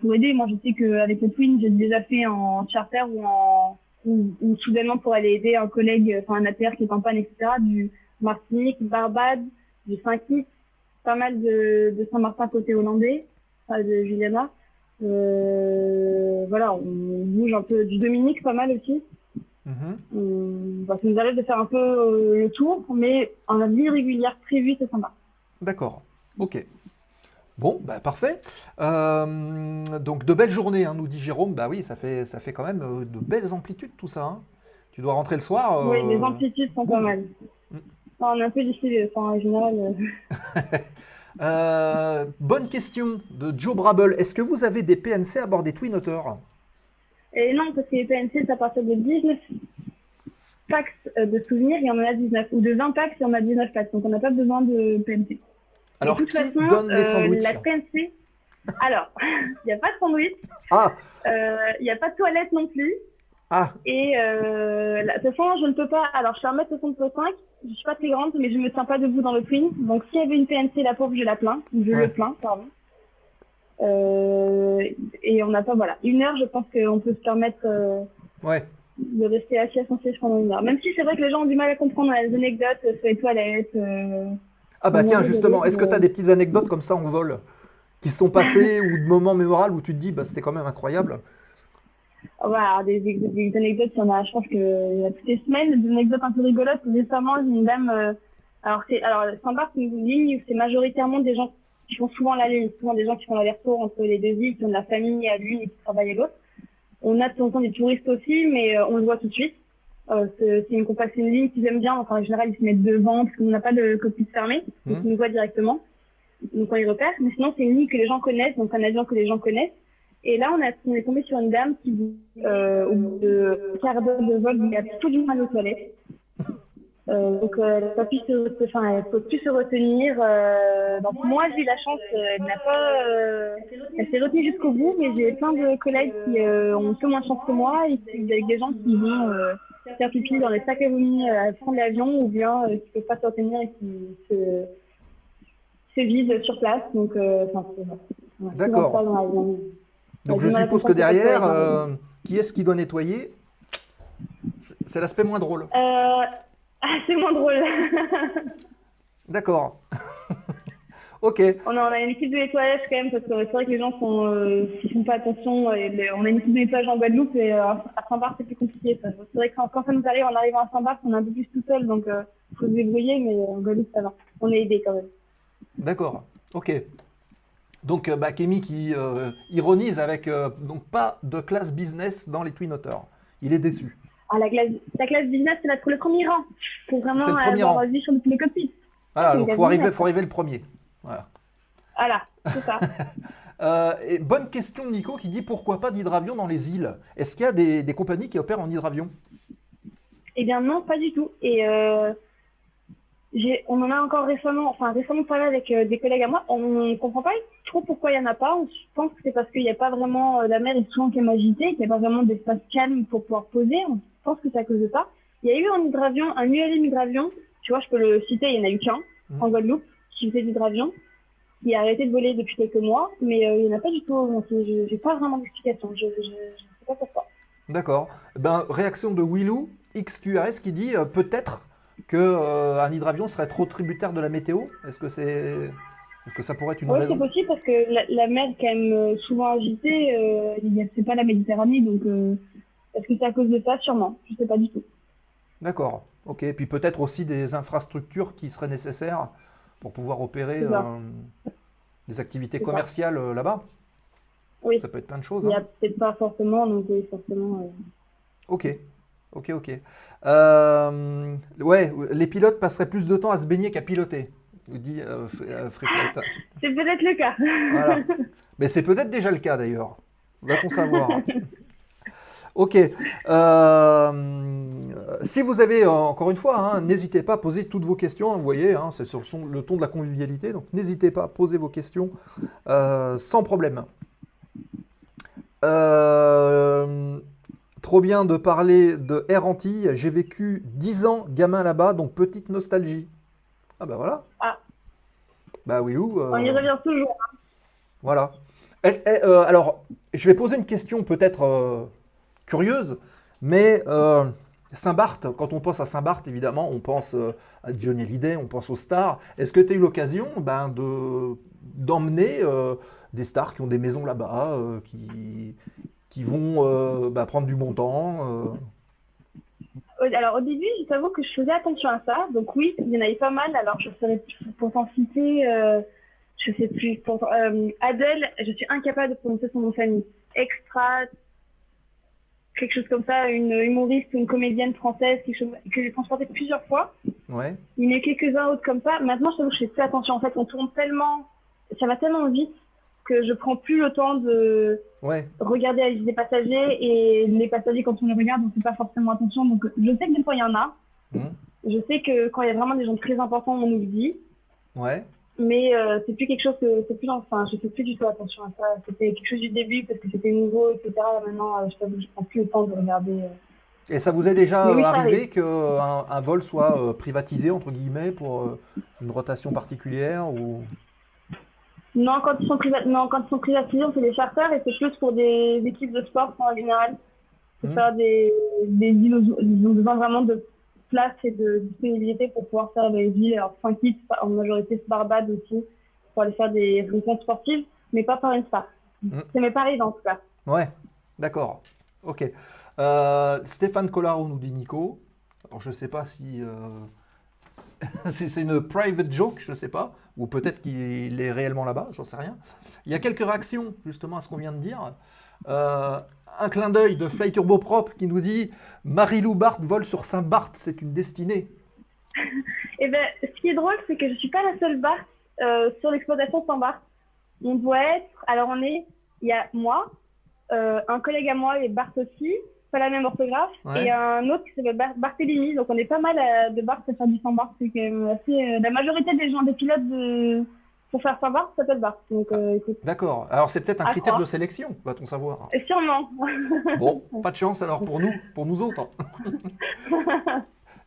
pour aider. Moi, je sais qu'avec le Twin, j'ai déjà fait en charter ou en ou, ou soudainement pour aller aider un collègue, enfin un ATR qui est en panne, etc. Du Martinique, Barbade, du Saint-Kitts, pas mal de, de Saint-Martin côté hollandais, de Juliana. Euh, voilà, on bouge un peu du Dominique, pas mal aussi. Bah, ça nous arrive de faire un peu euh, le tour, mais en vie régulière prévue, c'est sympa. D'accord. Ok. Bon, bah, parfait. Euh, donc, de belles journées, hein, nous dit Jérôme. Bah oui, ça fait, ça fait quand même euh, de belles amplitudes tout ça. hein. Tu dois rentrer le soir. Oui, euh, les amplitudes sont pas mal. On est un peu difficile, enfin, en général. euh, Euh, bonne question de Joe Brable. Est-ce que vous avez des PNC à bord des Twin Otter Et non, parce que les PNC, c'est à partir de 19 packs euh, de souvenirs, il y en a 19. Ou de 20 packs, il y en a 19 packs. Donc on n'a pas besoin de PNC. Alors, de toute qui façon, donne les euh, sandwichs la PNC. Alors, il n'y a pas de sandwich, Ah, euh, il n'y a pas de toilette non plus. ah, Et euh, la- de toute façon, je ne peux pas. Alors, je suis 1m65, je suis pas très grande, mais je me tiens pas debout dans le twin. Donc, s'il y avait une PNC, la pauvre, je la plains. Je Ouais. le plains, pardon. Euh, et on n'a pas, voilà. Une heure, je pense qu'on peut se permettre euh, ouais. de rester assis à son siège pendant une heure. Même si c'est vrai que les gens ont du mal à comprendre les anecdotes euh, sur les toilettes. euh, Ah bah tiens, justement, est-ce que tu as des petites anecdotes comme ça en vol qui sont passées ou de moments mémorables où tu te dis, bah, c'était quand même incroyable? Voilà, des, des, des anecdotes, il y en a, je pense que il y a toutes les semaines, des anecdotes un peu rigolotes. Récemment, une dame, euh, alors c'est, alors, Saint-Barth, c'est une ligne où c'est majoritairement des gens qui font souvent la ligne, souvent des gens qui font l'aller-retour entre les deux îles, qui ont de la famille à l'une et qui travaillent à l'autre. on a de temps en temps des touristes aussi, mais euh, on le voit tout de suite. Euh, c'est une compagnie, une ligne qu'ils aiment bien. Enfin, en général, ils se mettent devant parce qu'on n'a pas de cockpit fermé, donc Mhm. ils nous voient directement. Donc on les repère. Mais sinon, c'est une ligne que les gens connaissent, donc un avion que les gens connaissent. Et là, on, a, on est tombé sur une dame qui, euh, au bout de quart d'heure de vol, il y a absolument mal aux toilettes. Euh, donc, euh, elle enfin, elle peut plus se retenir. Euh, donc, moi, j'ai eu la chance, euh, elle n'a pas, elle s'est retenue jusqu'au bout, mais j'ai plein de collègues qui ont un peu moins de chance que moi, et avec des gens qui vont faire pipi dans les sacs à vomi à prendre l'avion, ou bien qui ne peuvent pas se retenir et qui se, se visent sur place. Donc, enfin, voilà, D'accord. Donc je suppose que derrière, euh, qui est-ce qui doit nettoyer C'est l'aspect moins drôle. Euh, ah, c'est moins drôle. D'accord. ok. on, a, on a une équipe de nettoyage quand même, parce que c'est vrai que les gens euh, ils font pas attention. Et les- on a une équipe de nettoyage en Guadeloupe et euh, à Saint-Barth, c'est plus compliqué. C'est vrai que quand, quand ça nous arrive en arrivant à Saint-Barth, on est un peu plus tout seul, donc il faut se débrouiller, mais en Guadeloupe, ça va. On est aidé quand même. D'accord. Ok. Donc euh, bah, Kémy qui euh, ironise avec euh, donc pas de classe business dans les Twin Otter. Il est déçu. Ah, la classe, la classe business, c'est pour le premier rang, pour vraiment le premier avoir rang. vu sur le cockpit. Voilà, donc faut arriver, faut arriver le premier. Voilà. Voilà, c'est ça. Euh, et bonne question de Nico qui dit pourquoi pas d'hydravion dans les îles? Est-ce qu'il y a des, des compagnies qui opèrent en hydravion? Eh bien non, pas du tout. Et on en a encore récemment, enfin récemment parlé avec euh, des collègues à moi. On ne comprend pas trop pourquoi il y en a pas. On pense que c'est parce qu'il n'y a pas vraiment, euh, la mer est souvent quand même agitée, qu'il n'y a pas vraiment d'espace calme pour pouvoir poser. On pense que c'est à cause de ça. Il y a eu en hydravion, un ULM hydravion, tu vois, je peux le citer, il y en a eu qu'un Mhm. en Guadeloupe qui faisait l'hydravion. qui a arrêté de voler depuis quelques mois, mais euh, il n'y en a pas du tout. Donc, je n'ai pas vraiment d'explication. Je ne sais pas pourquoi. D'accord. Ben, réaction de Willou, XQRS, qui dit peut-être que euh, hydravion serait trop tributaire de la météo? Est-ce que c'est, est-ce que ça pourrait être une Oui, raison? c'est possible parce que la, la mer est quand même euh, souvent agitée. Euh, il y a- c'est pas la Méditerranée, donc euh, est-ce que c'est à cause de ça? Sûrement. Je sais pas du tout. D'accord. Ok. Puis peut-être aussi des infrastructures qui seraient nécessaires pour pouvoir opérer des activités commerciales là-bas. Oui. Ça peut être plein de choses. Il n'y hein. a peut-être pas forcément, donc oui, forcément. Ok, ok, ok. Euh, ouais, les pilotes passeraient plus de temps à se baigner qu'à piloter, vous dit euh, euh, Free Flight. C'est peut-être le cas. Voilà. Mais c'est peut-être déjà le cas d'ailleurs. Va-t-on savoir Ok. Euh, si vous avez, encore une fois, hein, n'hésitez pas à poser toutes vos questions. Vous voyez, hein, c'est sur le, son- le ton de la convivialité. Donc n'hésitez pas à poser vos questions sans problème. Euh, trop bien de parler de Air Antilles. J'ai vécu 10 ans gamin là-bas, donc petite nostalgie. Ah bah voilà. Ah. Bah oui, ou. On y revient toujours. Voilà. Elle- elle- euh, alors, je vais poser une question peut-être euh, curieuse, mais euh, Saint-Barth, quand on pense à Saint-Barth, évidemment, on pense euh, à Johnny Hallyday, on pense aux stars. Est-ce que tu as eu l'occasion ben, de, d'emmener euh, des stars qui ont des maisons là-bas, euh, qui, qui vont euh, bah, prendre du bon temps euh, Au- Alors au début, je t'avoue que je faisais attention à ça. Donc oui, il y en avait pas mal. Alors je serais pour t'en citer, euh, je sais plus. Euh, Adèle, je suis incapable de prononcer son nom de famille. Extra, quelque chose comme ça, une humoriste ou une comédienne française quelque chose, que j'ai transporté plusieurs fois. Ouais. Il y en a quelques-uns autres comme ça. Maintenant, je t'avoue que je fais plus attention. En fait, on tourne tellement, ça va tellement vite que je prends plus le temps de Ouais. regarder la liste des passagers et les passagers quand on les regarde on fait pas forcément attention donc je sais que des fois il y en a Mhm. je sais que quand il y a vraiment des gens très importants on oublie Ouais. mais euh, c'est plus quelque chose que c'est plus enfin je fais plus du tout attention à ça c'était quelque chose du début parce que c'était nouveau etc maintenant euh, je je prends plus le temps de regarder euh. Et ça vous est déjà oui, arrivé qu'un un vol soit privatisé, entre guillemets, pour une rotation particulière ou... non quand ils sont non quand ils sont privatisés on fait des charters et c'est plus pour des équipes de sport en général c'est Mhm. faire des des ils ont besoin vraiment de place et de disponibilité pour pouvoir faire des villes alors Saint-Kitts en majorité Barbade aussi pour aller faire des rencontres sportives mais pas par une star Mhm. c'est mes paris en tout cas Ouais, d'accord. Ok. Euh, Stéphane Collaro nous dit Nico. Alors je ne sais pas si, euh, si c'est une private joke, je ne sais pas. Ou peut-être qu'il est réellement là-bas, j'en sais rien. Il y a quelques réactions justement à ce qu'on vient de dire. Euh, un clin d'œil de Fly Turbo Prop qui nous dit Marie-Lou Barthes vole sur Saint-Barth, c'est une destinée. Et ben, ce qui est drôle, c'est que je suis pas la seule Barthes euh, sur l'exploitation sans Barthes. On doit être, alors on est, il y a moi, euh, un collègue à moi et Barthes aussi, pas la même orthographe, Ouais. et un autre qui s'appelle Bar- Barthélemy. Donc on est pas mal euh, de Barthes à faire du sans Barthes. C'est assez, euh, la majorité des gens, des pilotes de, pour faire sans Barthes s'appellent Barthes. Donc euh, D'accord. Alors c'est peut-être un critère croire. de sélection, va-t-on savoir. et sûrement. Bon, pas de chance alors pour nous, pour nous autres.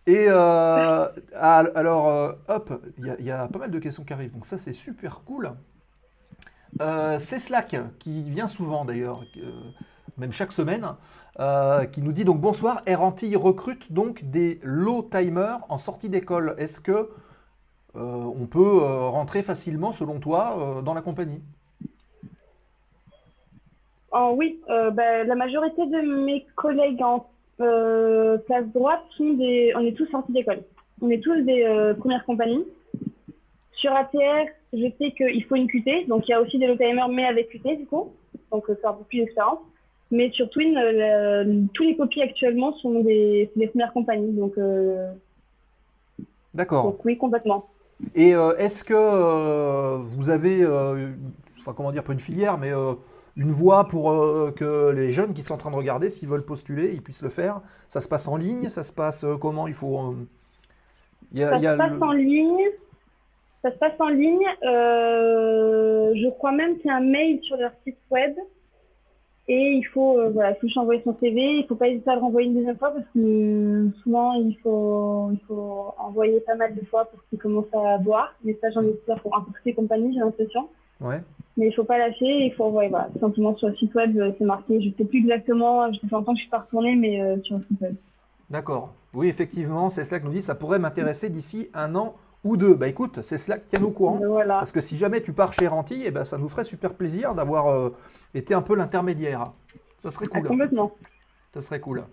Et euh, al- alors, hop, il y, a- il y a pas mal de questions qui arrivent, donc ça c'est super cool. Euh, c'est Slack qui vient souvent d'ailleurs, euh, même chaque semaine, euh, qui nous dit donc bonsoir, Antilles recrute donc des low timers en sortie d'école. Est-ce que euh, on peut euh, rentrer facilement, selon toi, dans la compagnie? Oh, oui, bah, la majorité de mes collègues en place droite sont des. On est tous sortis d'école. On est tous des premières compagnies. Sur ATR, je sais qu'il faut une QT, donc il y a aussi des low timers, mais avec QT du coup, donc ça a un plus d'expérience. Mais sur Twin, euh, tous les copies actuellement sont des, premières compagnies, donc, euh, D'accord. donc oui, complètement. Et euh, est-ce que vous avez, enfin comment dire, pas une filière, mais une voie pour euh, que les jeunes qui sont en train de regarder, s'ils veulent postuler, ils puissent le faire? Ça se passe en ligne? Ça se passe euh, comment Il faut. euh, il y a- Ça il y a se passe le- en ligne. Ça se passe en ligne. Je crois même qu'il y a un mail sur leur site web. Et il faut, euh, voilà, juste envoyer son CV. Il faut pas hésiter à le renvoyer une deuxième fois parce que euh, souvent il faut, il faut envoyer pas mal de fois pour qu'ils commencent à boire. Mais ça, j'en ai fait pour un peu toutes les compagnies, j'ai l'impression. Ouais. Mais il faut pas lâcher. Il faut envoyer, voilà, simplement sur le site web, euh, c'est marqué. Je sais plus exactement. Je fait longtemps que je suis pas retournée, mais euh, sur le site web. D'accord. Oui, effectivement, c'est Slack nous dit ça pourrait m'intéresser d'ici un an ou deux. Bah écoute, c'est Slack, tiens-nous au courant. Voilà. Parce que si jamais tu pars chez Ranty, eh ben, ça nous ferait super plaisir d'avoir euh, été un peu l'intermédiaire. Ça serait Ah, cool. complètement. Ça serait cool.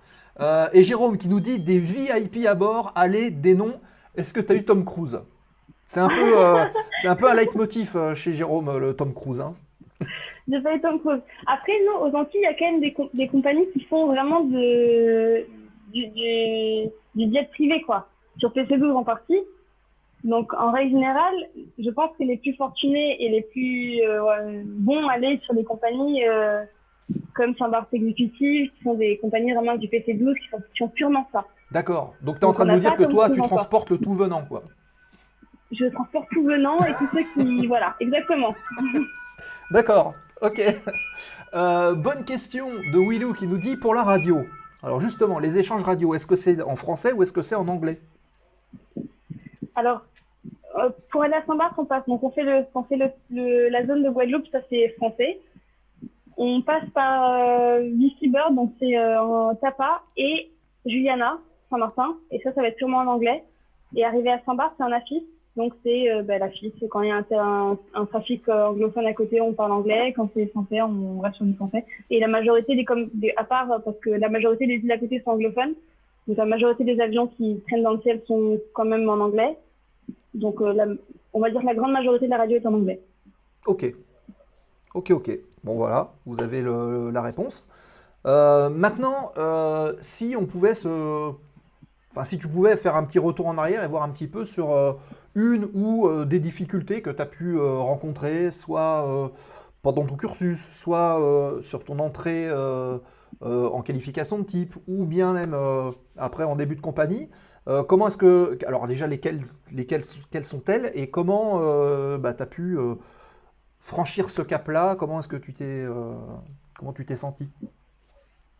Euh, et Jérôme qui nous dit des VIP à bord, allez, des noms. Est-ce que tu as eu Tom Cruise? C'est un, peu, euh, c'est un peu un leitmotiv euh, chez Jérôme, le Tom Cruise. hein. J'ai pas eu Tom Cruise. Après, nous, aux Antilles, il y a quand même des, com- des compagnies qui font vraiment de, du, du, du jet privé, quoi. Sur PC12 en partie. Donc, en règle générale, je pense que les plus fortunés et les plus euh, bons aller sur des compagnies euh, comme Saint-Barth Executive, qui sont des compagnies vraiment du PC12 qui qui purement ça. D'accord. Donc tu es en train de nous dire que toi, tu transportes le tout venant, quoi. Je transporte tout venant et tous ceux qui... voilà, exactement. D'accord. Ok. Euh, bonne question de Willou qui nous dit pour la radio. Alors justement, les échanges radio, est-ce que c'est en français ou est-ce que c'est en anglais? Alors, pour aller à Saint-Barth, on passe. Donc, on fait, le, on fait le, la zone de Guadeloupe, ça c'est français. On passe par euh, donc c'est euh, en Tapa, et Juliana, Saint-Martin, et ça, ça va être sûrement en anglais. Et arriver à Saint-Barth, c'est un affiche. Donc, c'est euh, bah. C'est quand il y a un, un, trafic euh, anglophone à côté, on parle anglais. Quand c'est français, on reste sur du français. Et la majorité des, comme, à part, euh, parce que la majorité des îles à côté sont anglophones. Donc, la majorité des avions qui traînent dans le ciel sont quand même en anglais. Donc, euh, on va dire que la grande majorité de la radio est en anglais. Ok. Ok, ok. Bon voilà, vous avez la réponse. Euh, maintenant, euh, si on pouvait se... Enfin, si tu pouvais faire un petit retour en arrière et voir un petit peu sur une ou des difficultés que tu as pu rencontrer, soit pendant ton cursus, soit sur ton entrée en qualification de type, ou bien même après en début de compagnie. Euh, comment est-ce que... Alors déjà, lesquelles, lesquelles, quelles sont-elles et comment tu as pu euh, franchir ce cap-là? Comment est-ce que tu t'es euh, comment tu t'es senti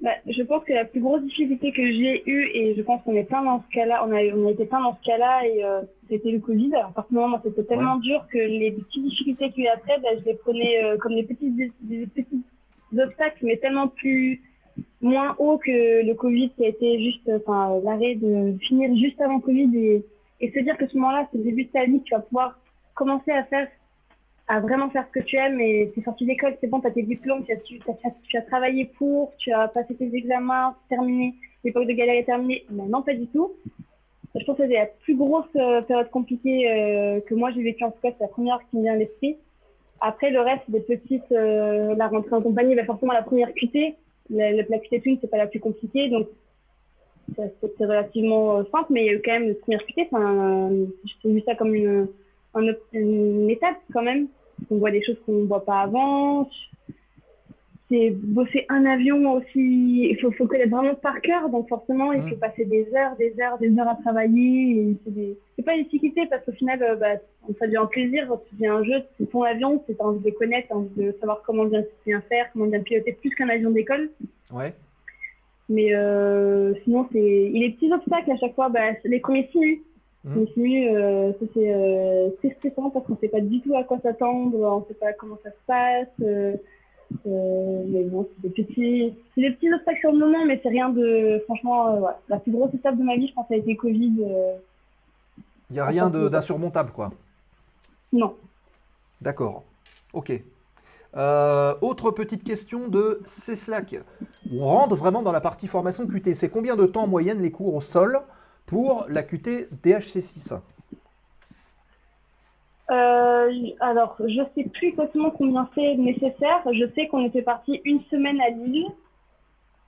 Bah, je pense que la plus grosse difficulté que j'ai eue, et je pense qu'on est plein dans ce cas-là, on a, on a été plein dans ce cas-là, et euh, c'était le Covid. Alors, personnellement, moi, c'était tellement dur que les petites difficultés qu'il y a après, bah, je les prenais euh, comme des petits, des, des petits obstacles, mais tellement plus moins haut que le Covid qui a été juste, enfin, l'arrêt de finir juste avant Covid et, se dire que ce moment-là, c'est le début de ta vie, tu vas pouvoir commencer à faire à vraiment faire ce que tu aimes et tu es sorti d'école, c'est bon, tu as tes diplômes, tu as, tu, as, tu as travaillé pour, tu as passé tes examens, terminé, l'époque de galère est terminée. Mais non, pas du tout. Je pense que c'est la plus grosse euh, période compliquée euh, que moi j'ai vécue en tout cas, c'est la première qui me vient à l'esprit. Après, le reste, des petites, euh, la rentrée en compagnie, bah, forcément la première QT, la, la plaque twin, c'est pas la plus compliquée, donc c'est relativement euh, simple, mais il y a eu quand même première futée. Enfin, euh, j'ai vu ça comme une, une étape quand même. On voit des choses qu'on ne voit pas avant. C'est bosser un avion aussi. Il faut, faut connaître vraiment par cœur, donc forcément, il faut passer des heures, des heures, des heures à travailler. C'est des... pas une difficulté parce qu'au final, euh, bah, ça devient un plaisir. Tu fais un jeu, c'est ton avion, c'est envie de connaître, envie de savoir comment bien, bien faire, comment bien piloter plus qu'un avion d'école. Ouais. Mais euh, sinon, c'est il y a des petits obstacles à chaque fois. Bah, les premiers simus. Mhm. Les simus, euh, c'est euh, c'est stressant parce qu'on sait pas du tout à quoi s'attendre, on sait pas comment ça se passe. Euh, mais bon, c'est des petits, c'est des petits obstacles sur le moment, mais c'est rien de. Franchement, euh, ouais. la plus grosse étape de ma vie, je pense, ça a été Covid. euh, Il n'y a rien d'insurmontable, quoi. non. D'accord. Ok. Euh, autre petite question de Céslac. On rentre vraiment dans la partie formation QT. C'est combien de temps en moyenne les cours au sol pour la QT DHC6 Euh, alors, je sais plus exactement combien c'est nécessaire. Je sais qu'on était parti une semaine à Lille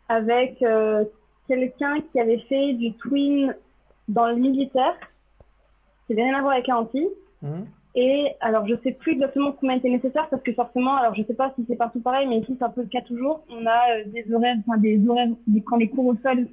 avec euh, quelqu'un qui avait fait du twin dans le militaire. Ça n'avait rien à voir avec un anti. Mhm. Et alors, je sais plus exactement combien était nécessaire parce que forcément, alors je sais pas si c'est partout pareil, mais ici c'est un peu le cas toujours. On a euh, des horaires, enfin des horaires, des- quand les cours au sol,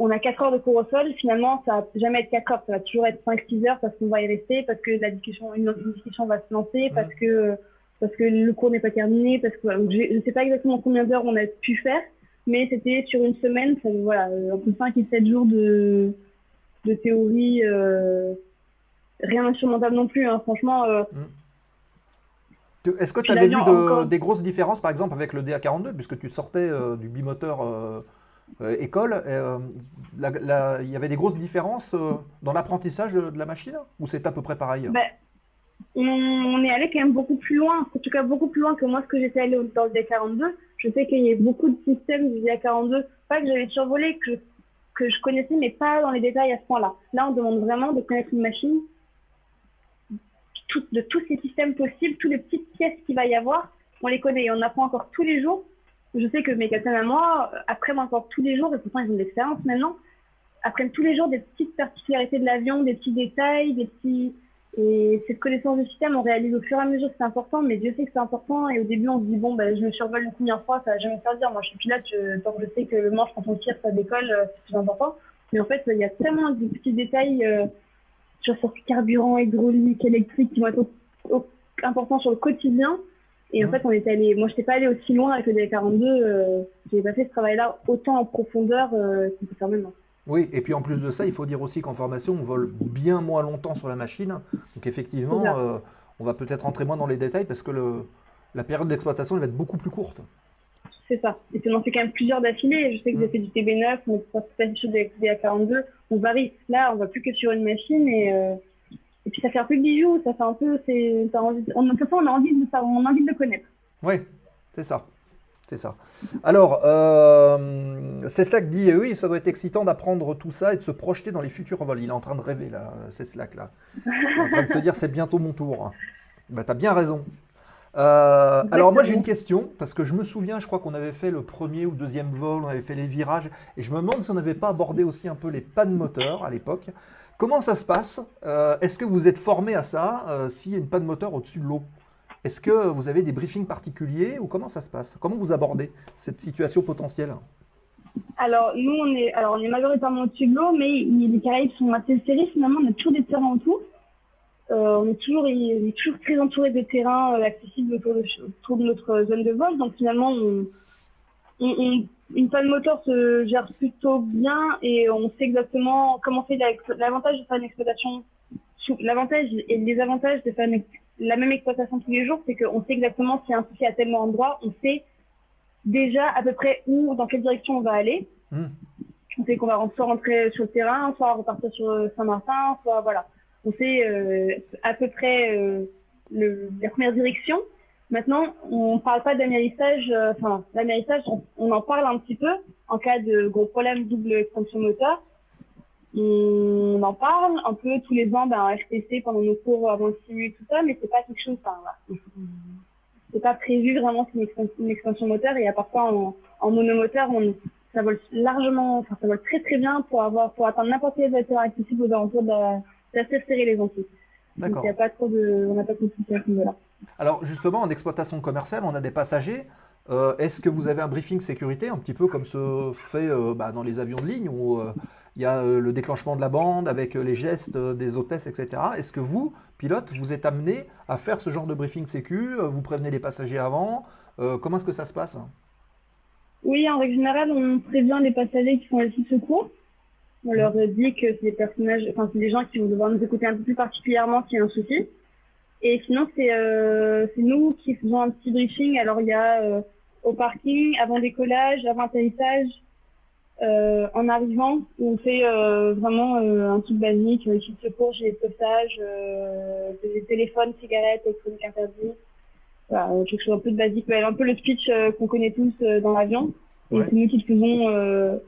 on a 4 heures de cours au sol. Finalement, ça va jamais être 4 heures, ça va toujours être 5-6 heures parce qu'on va y rester, parce que la discussion, une, une discussion va se lancer, parce que parce que le cours n'est pas terminé, parce que voilà. Je sais pas exactement combien d'heures on a pu faire, mais c'était sur une semaine, ça, voilà, euh, entre 5 et 7 jours de de théorie. Euh, rien d'insurmontable non plus, hein. franchement. euh, Tu- Est-ce que tu avais vu l'avion, de- encore- des grosses différences, par exemple, avec le DA42, puisque tu sortais euh, du bimoteur école euh, la- la- Il y avait des grosses différences euh, dans l'apprentissage de, la machine Ou c'est à peu près pareil? Ben, on, est allé quand même beaucoup plus loin, en tout cas beaucoup plus loin que moi ce que j'étais allé dans le D42. Je sais qu'il y a beaucoup de systèmes du D42, pas que j'avais survolé, que, que je connaissais, mais pas dans les détails à ce point-là. Là, on demande vraiment de connaître une machine, de tous ces systèmes possibles, toutes les petites pièces qu'il va y avoir, on les connaît et on apprend encore tous les jours. Je sais que mes capitaines à moi euh, apprennent encore tous les jours, et pourtant ils ont de l'expérience maintenant, apprennent tous les jours des petites particularités de l'avion, des petits détails, des petits, et cette connaissance du système, on réalise au fur et à mesure que c'est important, mais Dieu sait que c'est important. Et au début, on se dit, bon, ben, je me survole une première fois, ça va jamais dire. Moi, je suis pilote, tant que je sais que le manche, quand on tire, ça décolle, euh, c'est plus important. Mais en fait, il y a tellement de petits détails euh, sur ce carburant, hydraulique, électrique qui vont être importants sur le quotidien. Et en fait, on est allé, moi, je n'étais pas allé aussi loin avec le D42. Euh, j'ai pas fait ce travail-là autant en profondeur euh, qu'on peut faire maintenant. Oui, et puis en plus de ça, il faut dire aussi qu'en formation, on vole bien moins longtemps sur la machine. Donc effectivement, euh, on va peut-être rentrer moins dans les détails parce que le, la période d'exploitation elle va être beaucoup plus courte. C'est ça. Et puis on en fait quand même plusieurs d'affilée. Je sais que Mm. j'ai fait du TB9, on est passé sur des DA42. On varie. Là, on va plus que sur une machine et, euh, et puis ça fait un peu de bijoux. Ça fait un peu, c'est, envie, on, de toute façon, on a envie de ça, on a envie de le connaître. Oui, c'est ça. C'est ça. Alors, euh, Ceslac dit, eh oui, ça doit être excitant d'apprendre tout ça et de se projeter dans les futurs vols. Il est en train de rêver, là, Ceslac, là. Il est en train de se dire, c'est bientôt mon tour. Bah, t'as bien raison. Euh, alors moi j'ai une question, parce que je me souviens, je crois qu'on avait fait le premier ou deuxième vol, on avait fait les virages, et je me demande si on n'avait pas abordé aussi un peu les pannes moteur à l'époque. Comment ça se passe Euh, Est-ce que vous êtes formé à ça euh, s'il y a une panne moteur au-dessus de l'eau? Est-ce que vous avez des briefings particuliers ou comment ça se passe? Comment vous abordez cette situation potentielle? Alors, nous, on est, alors, on est majoritairement au-dessus de l'eau, mais les Caraïbes sont assez serrés. Finalement, on a toujours des terrains autour. Euh, on, est toujours, on est toujours très entouré de terrains euh, accessibles autour de, notre zone de vol. Donc, finalement, on- une panne moteur se gère plutôt bien et on sait exactement comment c'est la- l'avantage de faire une exploitation. L'avantage et le désavantage de faire une la même exploitation tous les jours, c'est qu'on sait exactement s'il y a un souci à tel endroit. On sait déjà à peu près où, dans quelle direction on va aller. Hmm. On sait qu'on va soit rentrer sur le terrain, soit repartir sur euh, Saint-Martin, soit voilà. On sait euh, à peu près euh, le, la première direction. Maintenant, on parle pas d'amérissage. euh, Enfin, l'amérissage, on, on en parle un petit peu en cas de gros problème double extension moteur. On en parle un peu tous les ans ben, en RTC pendant nos cours avant le simu et tout ça, mais c'est pas quelque chose. Enfin, voilà. C'est pas prévu vraiment une extension, une extension moteur et à part ça, on, en monomoteur, on, ça vole largement, enfin, ça vole très très bien pour avoir, pour atteindre n'importe quelle hauteur accessible aux alentours de d'assez serrer les Antilles. Donc, il y a pas trop de, on n'a pas trop de soucis à ce niveau-là. Alors justement, en exploitation commerciale, on a des passagers. Euh, Est-ce que vous avez un briefing sécurité, un petit peu comme se fait euh, bah, dans les avions de ligne, où euh, il y a le déclenchement de la bande avec les gestes des hôtesses, etc. Est-ce que vous, pilote, vous êtes amené à faire ce genre de briefing sécu Vous prévenez les passagers avant? Comment est-ce que ça se passe? Oui, en règle générale, on prévient les passagers qui font les de secours. On leur dit que c'est personnages, enfin, c'est des gens qui vont devoir nous écouter un peu plus particulièrement s'il y a un souci. Et sinon, c'est euh, c'est nous qui faisons un petit briefing. Alors, il y a euh, au parking, avant décollage, avant atterrissage, euh, en arrivant, où on fait euh, vraiment euh, un truc basique, ici de secours, gilet de sauvetage, des téléphones, cigarettes, électroniques interdites. Voilà, quelque chose un peu de basique, mais un peu le speech qu'on connaît tous dans l'avion. Et Ouais. c'est nous qui le faisons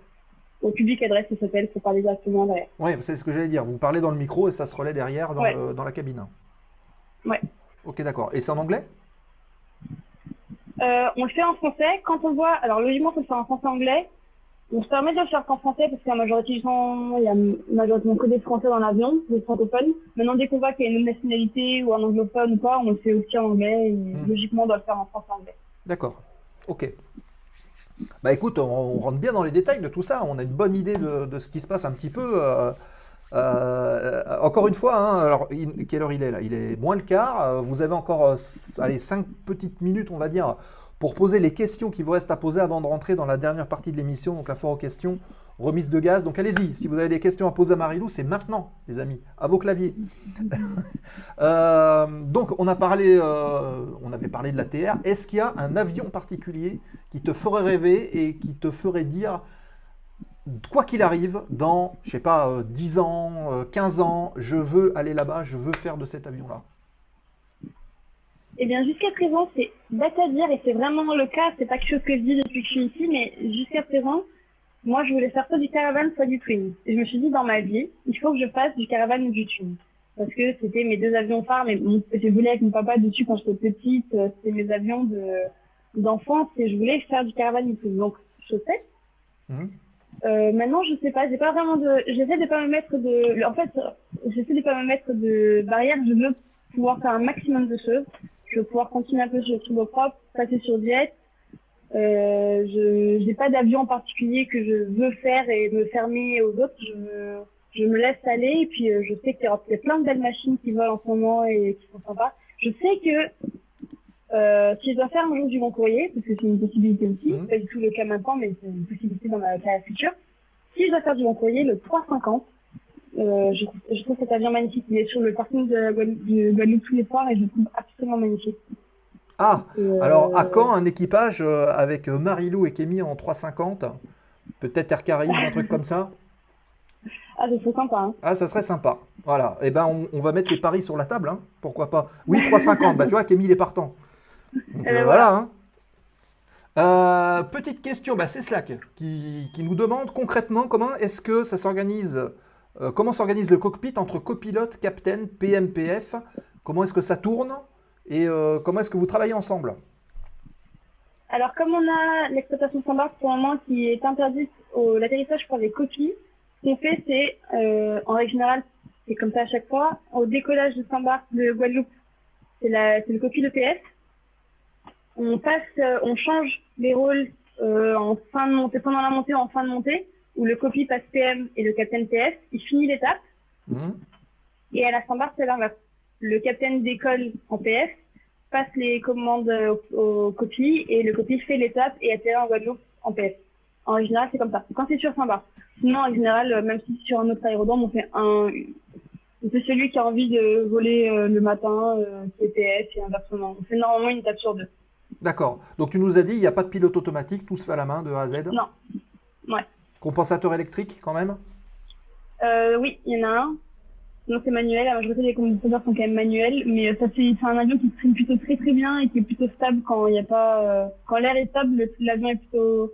au public adresse, ça s'appelle, pour parler directement derrière. Oui, c'est ce que j'allais dire. Vous parlez dans le micro et ça se relaie derrière dans, Ouais. le- dans la cabine. Ouais. Ok, d'accord. Et c'est en anglais? Euh, on le fait en français. Quand on voit, alors logiquement, il faut le faire en français-anglais. On se permet de le faire qu'en français parce qu'à la majorité du temps, il y a majoritairement que des français dans l'avion, des francophones. Maintenant, dès qu'on voit qu'il y a une nationalité ou un anglophone ou pas, on le fait aussi en anglais. Et Mm. Logiquement, on doit le faire en français-anglais. D'accord. Ok. Bah écoute, on, on rentre bien dans les détails de tout ça. On a une bonne idée de, de ce qui se passe un petit peu. euh, euh, encore une fois, hein, alors quelle heure il est là? Il est moins le quart. Euh, Vous avez encore euh, allez, cinq petites minutes, on va dire, pour poser les questions qui vous restent à poser avant de rentrer dans la dernière partie de l'émission, donc la foire aux questions, remise de gaz. Donc allez-y, si vous avez des questions à poser à Marilou, c'est maintenant, les amis, à vos claviers. Donc on a parlé, on avait parlé de la TR. Est-ce qu'il y a un avion particulier qui te ferait rêver et qui te ferait dire, quoi qu'il arrive, dans, je sais pas, euh, 10 ans, euh, 15 ans, je veux aller là-bas, je veux faire de cet avion-là Eh bien, jusqu'à présent, c'est bête à dire, et c'est vraiment le cas, c'est pas quelque chose que je dis depuis que je suis ici, mais jusqu'à présent, moi, je voulais faire soit du caravan, soit du twin. Et je me suis dit, dans ma vie, il faut que je fasse du caravan ou du twin. Parce que c'était mes deux avions phares, mais mon, je voulais avec mon papa dessus quand j'étais petite, euh, c'était mes avions de, d'enfance, et je voulais faire du caravan ou du twin. Donc, je sais. Mhm. Euh, maintenant, je sais pas, j'ai pas vraiment de, j'essaie de pas me mettre de, en fait, j'essaie de pas me mettre de barrière, je veux pouvoir faire un maximum de choses. Je veux pouvoir continuer un peu sur le turboprop, passer sur jet. Euh, je n'ai pas d'avion en particulier que je veux faire et me fermer aux autres. Je me, je me laisse aller et puis euh, je sais qu'il y y a plein de belles machines qui volent en ce moment et qui sont sympas. Je sais que euh, si je dois faire un jour du long courrier, parce que c'est une possibilité aussi, Mhm. pas du tout le cas maintenant, mais c'est une possibilité dans ma carrière future. Si je dois faire du long courrier, le 350, euh, je, trouve- je trouve cet avion magnifique. Il est sur le parking de Guadeloupe, de Guadeloupe tous les soirs et je le trouve absolument magnifique. Ah, euh, alors à quand un équipage euh, avec Marilou et Kémy en 350 Peut-être Air Caraïbes, un truc comme ça? Ah, c'est trop sympa. Hein. Ah, ça serait sympa. Voilà. Eh ben, on, on va mettre les paris sur la table, hein. Pourquoi pas? Oui, 350. bah, tu vois, Kémy, il est partant. Donc, euh, voilà. hein. Euh, petite question, bah, c'est Slack qui, qui nous demande concrètement comment est-ce que ça s'organise, euh, comment s'organise le cockpit entre copilote, capitaine, PMPF, comment est-ce que ça tourne et comment est-ce que vous travaillez ensemble? Alors, comme on a l'exploitation standard pour le moment qui est interdite au l'atterrissage pour les copies, ce qu'on fait, c'est, en règle générale, c'est comme ça à chaque fois, au décollage de Saint-Barth de Guadeloupe, c'est le copie l'EPS. On passe, euh, on change les rôles euh, en fin de montée, pendant la montée ou en fin de montée, où le copie passe PM et le capitaine TF, il finit l'étape. Mhm. Et à la Saint-Barth, c'est l'inverse. Le capitaine décolle en PF, passe les commandes au, au copie, et le copie fait l'étape et atterrit en Guadeloupe en PF. En général, c'est comme ça. Quand c'est sur Saint-Barth. Sinon, en général, euh, même si c'est sur un autre aérodrome, on fait un, on fait celui qui a envie de voler euh, le matin, euh, qui est PF, et inversement. On fait normalement une étape sur deux. D'accord. Donc tu nous as dit, il n'y a pas de pilote automatique, tout se fait à la main de A à Z Non. Ouais. Compensateur électrique quand même? Euh, oui, il y en a un. Sinon, c'est manuel. La majorité des condensateurs sont quand même manuels, mais euh, ça c'est c'est un avion qui trime plutôt très très bien et qui est plutôt stable quand il y a pas, euh, quand l'air est stable, le- l'avion est plutôt.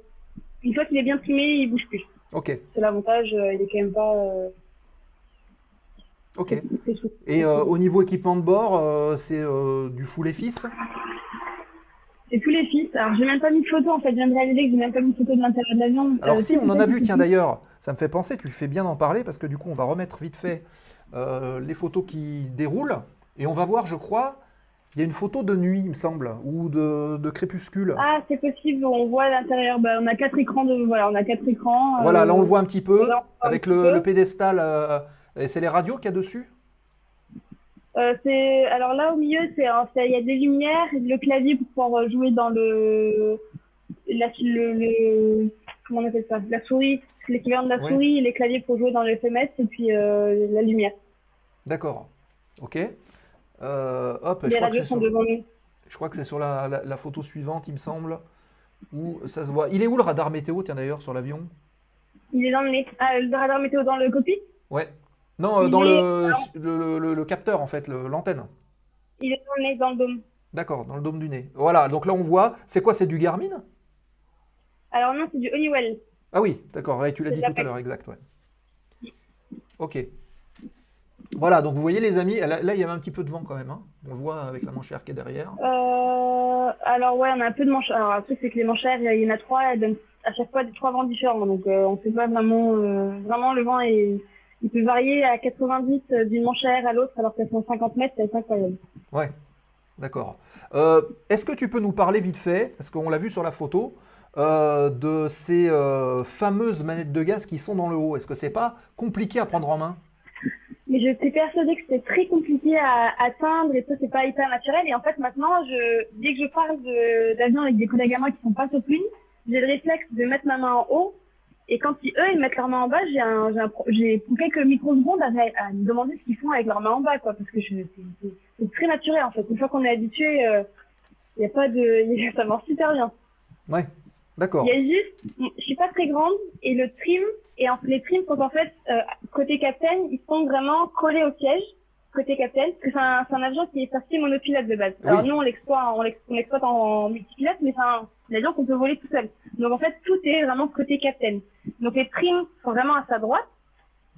Une fois qu'il est bien trimé, il bouge plus. Ok, C'est l'avantage. euh, il est quand même pas. Euh, ok. très. Et au niveau équipement de bord, c'est du full EFIS C'est tous les fils. Alors, j'ai même pas mis de photo, en fait. Je viens de réaliser que j'ai même pas mis de photo de l'intérieur de l'avion. Alors Euh, si, c'est on en a vu, tiens d'ailleurs, ça me fait penser, tu fais bien d'en parler, parce que du coup, on va remettre vite fait euh, les photos qui déroulent, et on va voir, je crois, il y a une photo de nuit, il me semble, ou de, de crépuscule. Ah, c'est possible, on voit à l'intérieur. Bah, on a quatre écrans de. Voilà, on a quatre écrans. voilà, euh, là on le voit un petit peu, avec le, peu. le pédestal, euh, et c'est les radios qu'il y a dessus? Euh, c'est alors là au milieu c'est c'est- il y a des lumières le clavier pour pouvoir euh, jouer dans le la le, le- comment on appelle ça? La souris. L'équivalent de la souris les claviers pour jouer dans le FMS et puis euh, la lumière. D'accord, ok. Euh, hop, je crois, que sont sur, devant nous. Je crois que c'est sur la, la- la photo suivante, il me semble, où ça se voit. Il est où le radar météo, tiens d'ailleurs, sur l'avion? Il est dans le ah le radar météo dans le cockpit? Ouais. Non, euh, dans le, le, le- le capteur, en fait, l'antenne. il est dans le nez dans le dôme D'accord, dans le dôme du nez. Voilà, donc là on voit, c'est quoi, c'est du Garmin? Alors non c'est du Honeywell Ah oui, d'accord, ouais, tu l'as dit tout à l'heure, exact, ouais. Ok. Voilà, donc vous voyez les amis, là, là, il y avait un petit peu de vent quand même, hein. on le voit avec la manchère qui est derrière. euh, alors ouais on a un peu de manches alors le truc c'est que les manchères il y en a trois elles donnent à chaque fois des trois vents différents donc euh, on sait pas vraiment euh, vraiment le vent est il peut varier à 90 d'une manchère à l'autre alors qu'elles sont 50 mètres c'est incroyable. Ouais, d'accord. Euh, Est-ce que tu peux nous parler vite fait, parce qu'on l'a vu sur la photo, euh, de ces euh, fameuses manettes de gaz qui sont dans le haut? Est-ce que c'est pas compliqué à prendre en main? Mais je suis persuadée que c'était très compliqué à atteindre et ça c'est pas hyper naturel. Et en fait maintenant je dès que je parle de- d'avion avec des collègues à moi qui sont pas top j'ai le réflexe de mettre ma main en haut et quand ils, eux ils mettent leur main en bas j'ai un j'ai un pro- j'ai pour quelques microsecondes à, à me demander ce qu'ils font avec leur main en bas quoi parce que je c'est- c'est c'est très naturel en fait. Une fois qu'on est habitué il y a pas de ça marche super bien. Ouais, d'accord. il y a juste, je suis pas très grande et le trim et en, les trims sont en fait euh, côté capitaine, ils sont vraiment collés au siège côté capitaine parce que c'est un, c'est un avion qui est sorti monopilote de base. Alors nous on l'exploite, on l'ex- on l'exploite en, multipilote, mais c'est un, un avion qu'on peut voler tout seul. Donc en fait tout est vraiment côté capitaine. Donc les trims sont vraiment à sa droite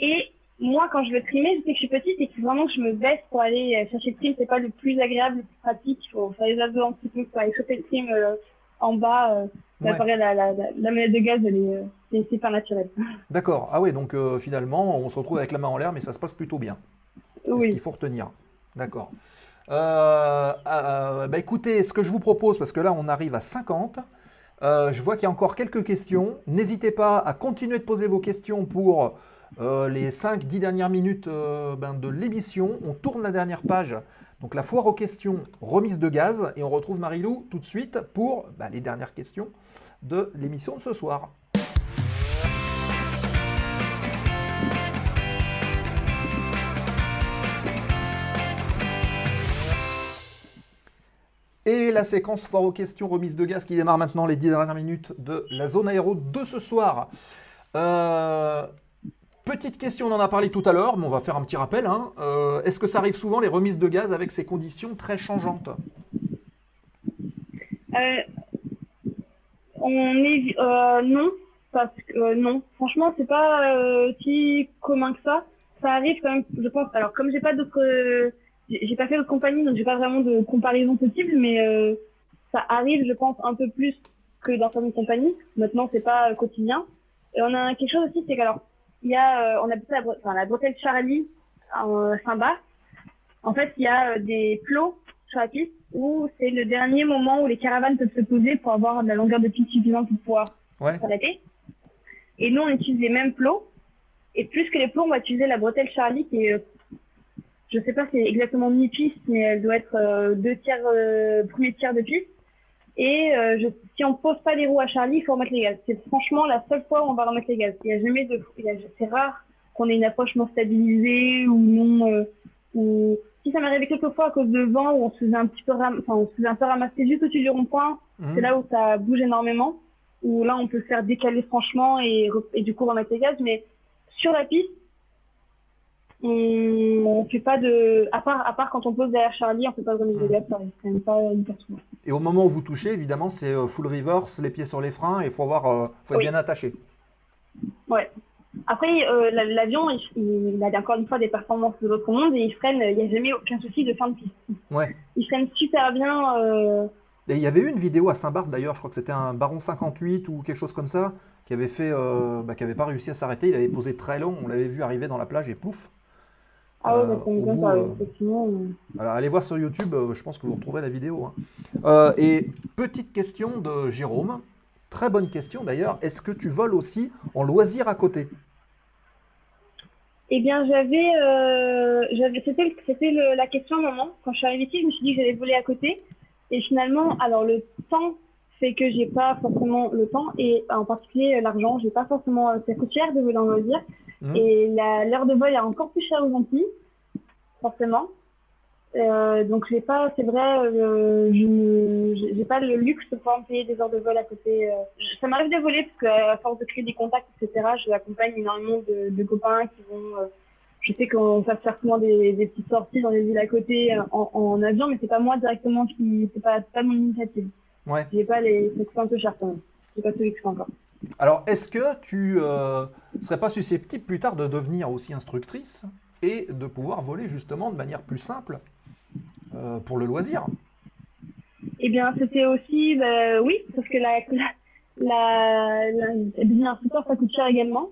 et moi quand je veux trimer, je sais que je suis petite et que vraiment je me baisse pour aller euh, chercher le trim, c'est pas le plus agréable, le plus pratique. Il faut faire les abdos un petit peu pour aller choper le trim euh, en bas. Euh, Ouais. La, la, la, la manette de gaz, elle est, euh, c'est c'est pas naturel. D'accord. Ah ouais, donc euh, finalement, on se retrouve avec la main en l'air, mais ça se passe plutôt bien. Ce qu'il faut retenir. D'accord. Euh, euh, bah écoutez, ce que je vous propose, parce que là on arrive à 50, euh, je vois qu'il y a encore quelques questions. N'hésitez pas à continuer de poser vos questions pour les 5-10 dernières minutes ben, de l'émission. On tourne la dernière page, donc la foire aux questions, remise de gaz, et on retrouve Marilou tout de suite pour bah, les dernières questions de l'émission de ce soir. Et la séquence foire aux questions, remise de gaz qui démarre maintenant les 10 dernières minutes de la zone aéro de ce soir. Euh, petite question, on en a parlé tout à l'heure, mais on va faire un petit rappel. hein. Euh, Est-ce que ça arrive souvent les remises de gaz avec ces conditions très changeantes? Euh, on est, non, parce que, non. Franchement, c'est pas si commun que ça. Ça arrive quand même, je pense. Alors, comme j'ai pas d'autres, j'ai pas fait d'autres compagnies, donc j'ai pas vraiment de comparaison possible, mais euh, ça arrive, je pense, un peu plus que dans certaines compagnies. Maintenant, c'est pas euh, quotidien. Et on a quelque chose aussi, c'est qu'alors, il y a, euh, on appelle ça la, bre- enfin, la bretelle Charlie en Saint-Bas. En fait, il y a des plots sur la piste où c'est le dernier moment où les caravanes peuvent se poser pour avoir de la longueur de piste suffisante pour pouvoir Ouais. s'arrêter. Et nous, on utilise les mêmes plots. Et plus que les plots, on va utiliser la bretelle Charlie qui est, je sais pas si c'est exactement mi-piste, mais elle doit être euh, deux tiers, euh, premier tiers de piste. Et euh, je, si on pose pas les roues à Charlie, il faut remettre les gaz. C'est franchement la seule fois où on va remettre les gaz. Il y a jamais de, c'est rare qu'on ait une approche non stabilisée ou non, euh, ou si ça m'est arrivé quelques fois à cause de vent où on se faisait un petit peu, ram- enfin, on se faisait un peu ramasser juste au-dessus du rond-point. Mhm. C'est là où ça bouge énormément, où là on peut se faire décaler franchement et, et du coup remettre les gaz. Mais sur la piste, on, fait pas de, à part, à part quand on pose derrière Charlie, on fait pas de remise de arrive quand même pas hyper souvent. Et au moment où vous touchez, évidemment, c'est euh, full reverse, les pieds sur les freins, et il faut avoir, euh, faut être Oui. bien attaché. Ouais. Après, euh, la- l'avion, il, il a encore une fois des performances de l'autre monde et il freine, il n'y a jamais aucun souci de fin de piste. Ouais. Il freine super bien, euh, Et il y avait eu une vidéo à Saint-Barth d'ailleurs, je crois que c'était un Baron 58 ou quelque chose comme ça, qui avait fait, euh, bah, qui avait pas réussi à s'arrêter. Il avait posé très long, on l'avait vu arriver dans la plage et pouf. Ah ouais, Euh, bah, ça me euh, allez voir sur YouTube, euh, je pense que vous retrouverez la vidéo. hein. Et petite question de Jérôme, très bonne question d'ailleurs, est-ce que tu voles aussi en loisir à côté? Eh bien, j'avais, euh, j'avais, c'était, c'était le- la question à un moment. Quand je suis arrivée ici, je me suis dit que j'allais voler à côté. Et finalement, alors le temps fait que j'ai pas forcément le temps et en particulier l'argent, j'ai pas forcément, ça coûte cher de voler en loisir. Mhm. Et l'heure de vol est encore plus chère aux Antilles, forcément. Euh, donc j'ai pas, c'est vrai, euh, je j'ai pas le luxe de pouvoir me payer des heures de vol à côté. euh. Ça m'arrive de voler parce qu'à force de créer des contacts, etc., je accompagne énormément de, de copains qui vont. euh, je sais qu'on va faire souvent des, des petites sorties dans les villes à côté en, en avion, mais c'est pas moi directement qui, c'est pas, pas mon initiative. Ouais. J'ai pas les, coûte un peu cher quand même. J'ai pas tout luxe encore. Alors est-ce que tu euh, serais pas susceptible plus tard de devenir aussi instructrice et de pouvoir voler justement de manière plus simple euh, pour le loisir? Eh bien, c'était aussi, bah, oui, parce que la, la, la, devenir instructeur, ça coûte cher également.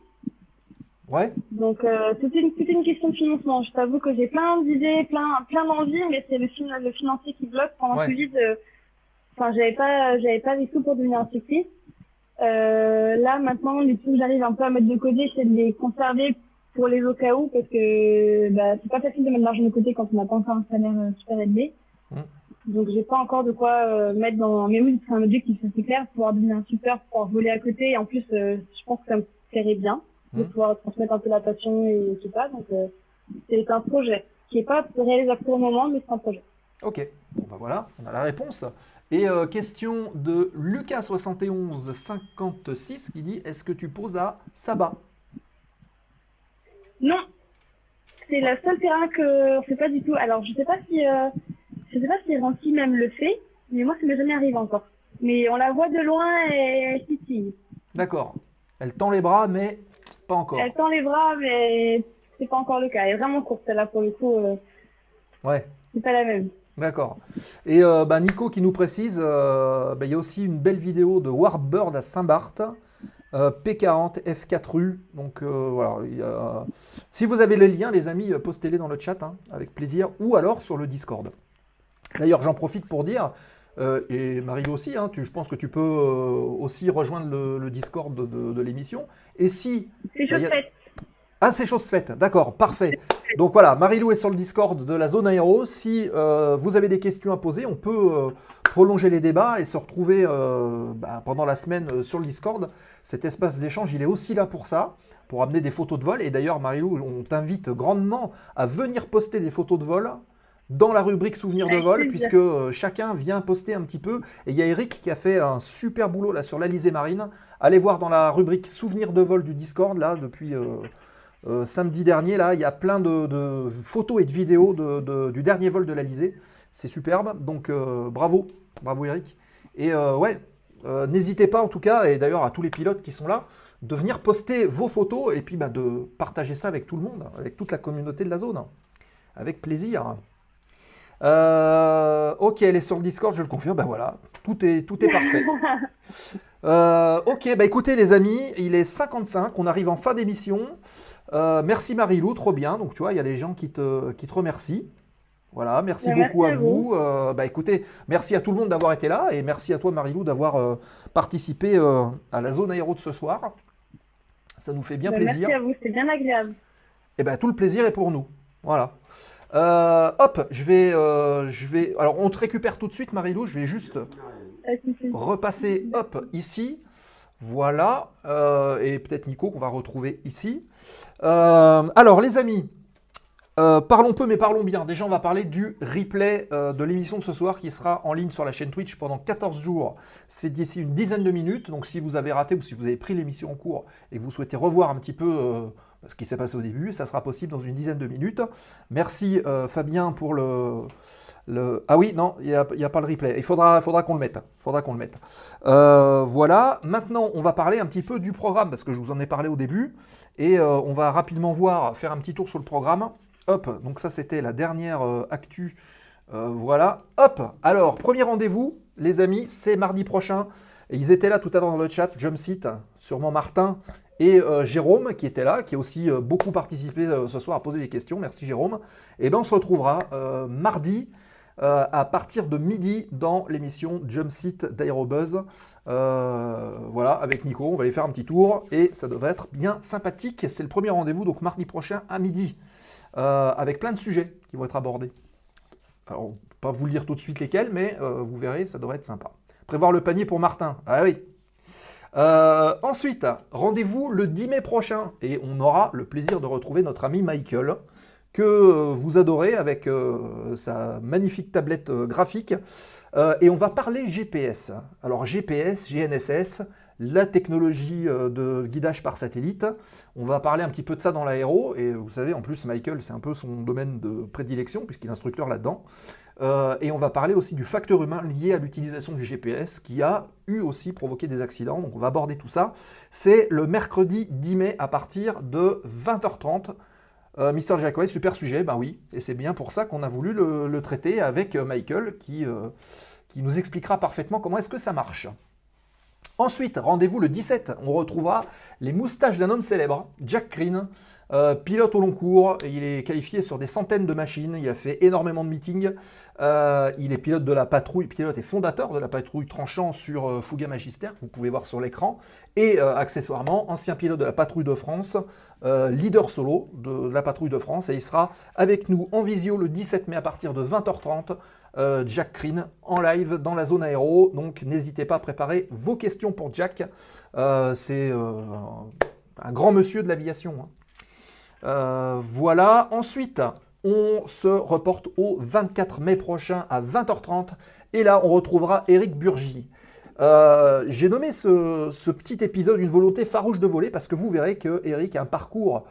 Ouais Donc, euh, c'était une, une question de financement. Je t'avoue que j'ai plein d'idées, plein, plein d'envies, mais c'est le, le financier qui bloque. Pendant Ouais. le Covid, euh, enfin, j'avais pas, j'avais pas les sous pour devenir instructrice. Euh, là, maintenant, les sous que j'arrive un peu à mettre de côté, c'est de les conserver pour les au cas où, parce que bah, c'est pas facile de mettre de l'argent de côté quand on n'a pas encore un salaire euh, super élevé. Mm. Donc, j'ai pas encore de quoi euh, mettre dans. Mais oui, c'est un objectif, c'est clair, pouvoir devenir un super, pouvoir voler à côté. Et en plus, euh, je pense que ça me plairait bien de Mm. pouvoir transmettre un peu la passion et tout ça. Donc, euh, c'est un projet qui est pas réalisable pour le moment, mais c'est un projet. Ok, bon bah voilà, on a la réponse. Et euh, question de Lucas7156 qui dit Est-ce que tu poses à Saba Non, c'est le seul terrain que on fait pas du tout. Alors, je sais pas si, euh, je sais pas si Rancy même le fait, mais moi, ça m'est jamais arrivé encore. Mais on la voit de loin et elle titille. D'accord. Elle tend les bras, mais pas encore. Elle tend les bras, mais c'est pas encore le cas. Elle est vraiment courte, celle-là, pour le coup. euh, Ouais, c'est pas la même. D'accord. Et euh, bah, Nico qui nous précise euh, bah, il y a aussi une belle vidéo de Warbird à Saint-Barth. euh, P40 F4U. Donc voilà. il y a- Si vous avez les liens, les amis, postez-les dans le chat hein, avec plaisir, ou alors sur le Discord. D'ailleurs, j'en profite pour dire, et Marie aussi, hein, tu- je pense que tu peux aussi rejoindre le, le Discord de, de- de l'émission. Et si C'est Bah. Ah, c'est chose faite, d'accord, parfait. Donc voilà, Marilou est sur le Discord de la zone aéro. Si euh, vous avez des questions à poser, on peut euh, prolonger les débats et se retrouver euh, bah, pendant la semaine sur le Discord. Cet espace d'échange, il est aussi là pour ça, pour amener des photos de vol. Et d'ailleurs, Marilou, on t'invite grandement à venir poster des photos de vol dans la rubrique souvenirs de vol, puisque chacun vient poster un petit peu. Et il y a Eric qui a fait un super boulot là sur l'Alizé Marine. Allez voir dans la rubrique souvenirs de vol du Discord, là, depuis euh, samedi dernier, là, il y a plein de, de photos et de vidéos de- de- du dernier vol de l'Alizé. C'est superbe. Donc euh, bravo, bravo Eric. Et euh, ouais, n'hésitez pas en tout cas, et d'ailleurs à tous les pilotes qui sont là, de venir poster vos photos et puis bah, de partager ça avec tout le monde, avec toute la communauté de la zone. Avec plaisir. Ok, elle est sur le Discord, je le confirme. Bah voilà, tout est, tout est parfait. Ok, bah écoutez les amis, il est 55, on arrive en fin d'émission. Euh, merci Marilou, trop bien. Donc tu vois, il y a des gens qui te, qui te remercient. Voilà, merci Bah, beaucoup à, merci à vous. Euh, bah écoutez, merci à tout le monde d'avoir été là et merci à toi Marilou d'avoir euh, participé euh, à la zone aéro de ce soir. Ça nous fait bien Bah, plaisir. Merci à vous, c'était bien agréable. Eh ben, tout le plaisir est pour nous. Voilà. Hop, je vais, je vais. Alors, on te récupère tout de suite, Marilou. Je vais juste repasser, hop, ici. Voilà. Euh, et peut-être Nico qu'on va retrouver ici. Euh, alors, les amis, euh, parlons peu, mais parlons bien. Déjà, on va parler du replay de l'émission de ce soir qui sera en ligne sur la chaîne Twitch pendant 14 jours. C'est d'ici une dizaine de minutes. Donc, si vous avez raté ou si vous avez pris l'émission en cours et que vous souhaitez revoir un petit peu ce qui s'est passé au début, ça sera possible dans une dizaine de minutes. Merci Fabien pour le, Ah oui, non, il n'y a, pas le replay. Il faudra, qu'on le mette. Euh, voilà. Maintenant, on va parler un petit peu du programme parce que je vous en ai parlé au début. Et euh, on va rapidement voir, faire un petit tour sur le programme. Hop, donc ça c'était la dernière euh, actu voilà, hop. Alors, premier rendez-vous, les amis, c'est mardi prochain. Ils étaient là tout à l'heure dans le chat, Jumpseat, sûrement Martin et Jérôme qui était là, qui a aussi beaucoup participé ce soir à poser des questions. Merci Jérôme. Et bien on se retrouvera mardi euh, à partir de midi dans l'émission Jumpseat d'Aerobuzz. Euh, voilà, avec Nico, on va aller faire un petit tour et ça devrait être bien sympathique. C'est le premier rendez-vous, donc mardi prochain à midi, euh, avec plein de sujets qui vont être abordés. Alors, pas vous le dire tout de suite lesquels, mais vous verrez, ça devrait être sympa. Prévoir le panier pour Martin. Ah oui. Ensuite, rendez-vous le 10 mai prochain et on aura le plaisir de retrouver notre ami Michael que euh, vous adorez avec euh, sa magnifique tablette euh, graphique. Et on va parler GPS. Alors GPS, GNSS, la technologie de guidage par satellite. On va parler un petit peu de ça dans l'aéro. Et vous savez, en plus, Michael, c'est un peu son domaine de prédilection puisqu'il est instructeur là-dedans. Et on va parler aussi du facteur humain lié à l'utilisation du GPS qui a eu aussi provoqué des accidents. Donc on va aborder tout ça. C'est le mercredi 10 mai à partir de 20h30. Euh, Mister Jacquet, super sujet, ben oui, et c'est bien pour ça qu'on a voulu le, traiter avec euh, Michael qui, euh, qui nous expliquera parfaitement comment est-ce que ça marche. Ensuite, rendez-vous le 17, on retrouvera les moustaches d'un homme célèbre, Jack Green, euh, pilote au long cours, il est qualifié sur des centaines de machines, il a fait énormément de meetings, il est pilote de la patrouille, pilote et fondateur de la patrouille tranchant sur Fouga Magister, que vous pouvez voir sur l'écran, et accessoirement ancien pilote de la patrouille de France, euh, leader solo de la patrouille de France, et il sera avec nous en visio le 17 mai à partir de 20h30. euh, Jack Green en live dans la zone aéro, donc n'hésitez pas à préparer vos questions pour Jack. Euh, C'est un grand monsieur de l'aviation. hein. Voilà. Ensuite, on se reporte au 24 mai prochain à 20h30. Et là, on retrouvera Eric Burgi. Euh, J'ai nommé ce, petit épisode une volonté farouche de voler parce que vous verrez que Eric a un parcours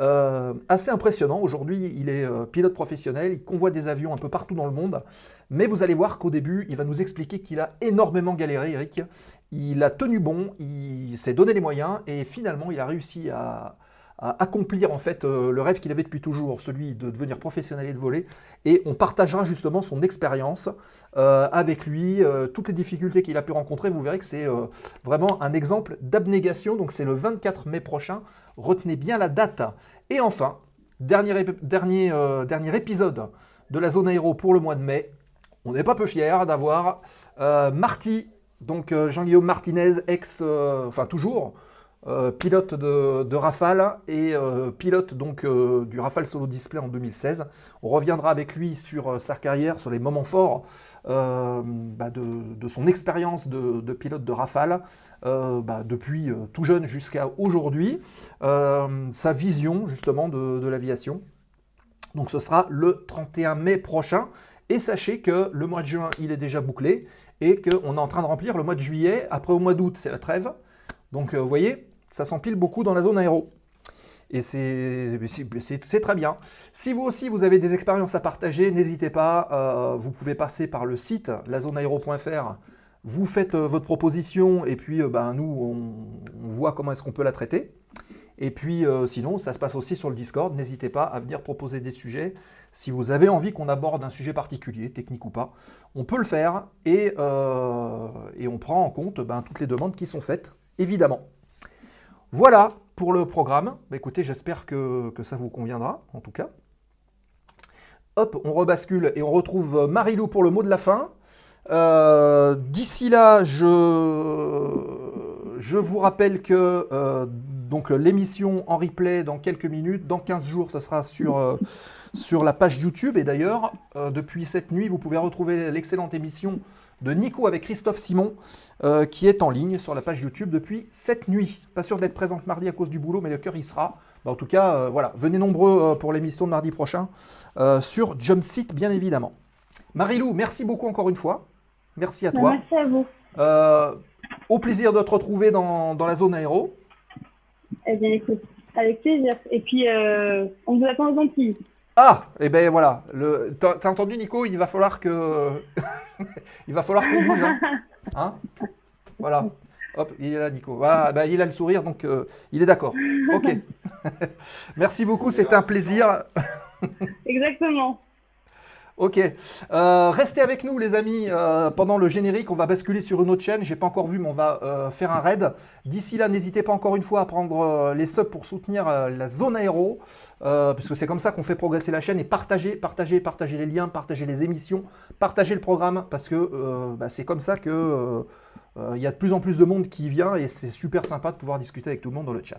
euh, assez impressionnant. Aujourd'hui, il est euh, pilote professionnel, il convoie des avions un peu partout dans le monde. Mais vous allez voir qu'au début, il va nous expliquer qu'il a énormément galéré, Eric. Il a tenu bon, il s'est donné les moyens et finalement, il a réussi à, accomplir en fait euh, le rêve qu'il avait depuis toujours, celui de devenir professionnel et de voler. Et on partagera justement son expérience euh, avec lui, euh, toutes les difficultés qu'il a pu rencontrer. Vous verrez que c'est vraiment un exemple d'abnégation. Donc c'est le 24 mai prochain. Retenez bien la date. Et enfin, dernier, dernier, épisode de la zone aéro pour le mois de mai. On n'est pas peu fiers d'avoir Marty, donc Jean-Guillaume Martinez, ex, enfin toujours, euh, pilote de, Rafale et euh, pilote donc euh, du Rafale Solo Display en 2016. On reviendra avec lui sur sa carrière, sur les moments forts bah, de, son expérience de, pilote de Rafale bah, depuis tout jeune jusqu'à aujourd'hui, sa vision justement de, l'aviation. Donc ce sera le 31 mai prochain. Et sachez que le mois de juin, il est déjà bouclé et qu'on est en train de remplir le mois de juillet. Après, au mois d'août, c'est la trêve. Donc, vous voyez, ça s'empile beaucoup dans la zone aéro. Et c'est très bien. Si vous aussi, vous avez des expériences à partager, n'hésitez pas. euh, vous pouvez passer par le site lazoneaéro.fr. Vous faites euh, votre proposition et puis euh, ben, nous, on, voit comment est-ce qu'on peut la traiter. Et puis sinon, ça se passe aussi sur le Discord. N'hésitez pas à venir proposer des sujets. Si vous avez envie qu'on aborde un sujet particulier, technique ou pas, on peut le faire et, et on prend en compte ben, toutes les demandes qui sont faites, évidemment. Voilà pour le programme. Bah, écoutez, j'espère que, ça vous conviendra, en tout cas. Hop, on rebascule et on retrouve Marilou pour le mot de la fin. Euh, D'ici là, je, vous rappelle que euh, l'émission en replay dans quelques minutes, dans 15 jours, ça sera sur, euh, sur la page YouTube. Et d'ailleurs, depuis cette nuit, vous pouvez retrouver l'excellente émission de Nico avec Christophe Simon, euh, qui est en ligne sur la page YouTube depuis cette nuit. Pas sûr d'être présente mardi à cause du boulot, mais le cœur y sera. Bah, en tout cas, euh, voilà, venez nombreux euh, pour l'émission de mardi prochain sur Jumpseat, bien évidemment. Marilou, merci beaucoup encore une fois. Merci à Bah, toi. merci à vous. Au plaisir de te retrouver dans, dans la zone aéro. Eh bien, écoute, avec plaisir. Et puis, on vous attend aux Antilles. Ah, et ben voilà. Le... T'as t'as entendu, Nico Il va falloir que. il va falloir qu'on bouge. Hein Hein? Voilà. Hop, il est là, Nico. Voilà, ben, il a le sourire, donc euh, il est d'accord. Ok. Merci beaucoup, c'était un plaisir. Exactement. Ok. Euh, restez avec nous, les amis. euh, pendant le générique, on va basculer sur une autre chaîne. J'ai pas encore vu, mais on va euh, faire un raid. D'ici là, n'hésitez pas encore une fois à prendre les subs pour soutenir la zone aéro, euh, parce que c'est comme ça qu'on fait progresser la chaîne. Et partagez, partagez, partagez les liens, partagez les émissions, partagez le programme, parce que bah, c'est comme ça que il y a de plus en plus de monde qui vient et c'est super sympa de pouvoir discuter avec tout le monde dans le chat.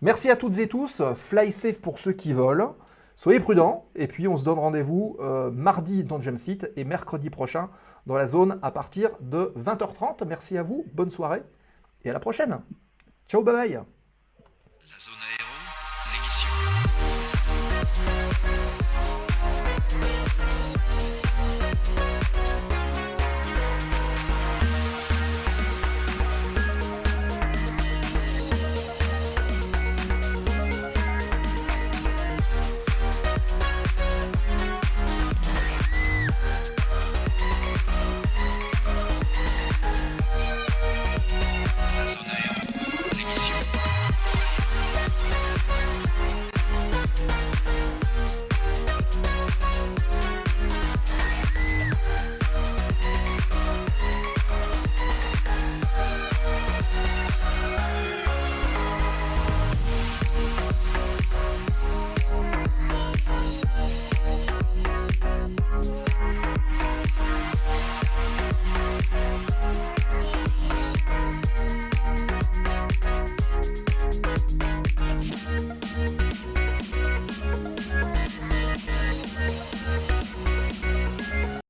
Merci à toutes et tous. Fly safe pour ceux qui volent. Soyez prudents et puis on se donne rendez-vous euh, mardi dans Seat et mercredi prochain dans la zone à partir de 20h30. Merci à vous, bonne soirée et à la prochaine. Ciao, bye bye.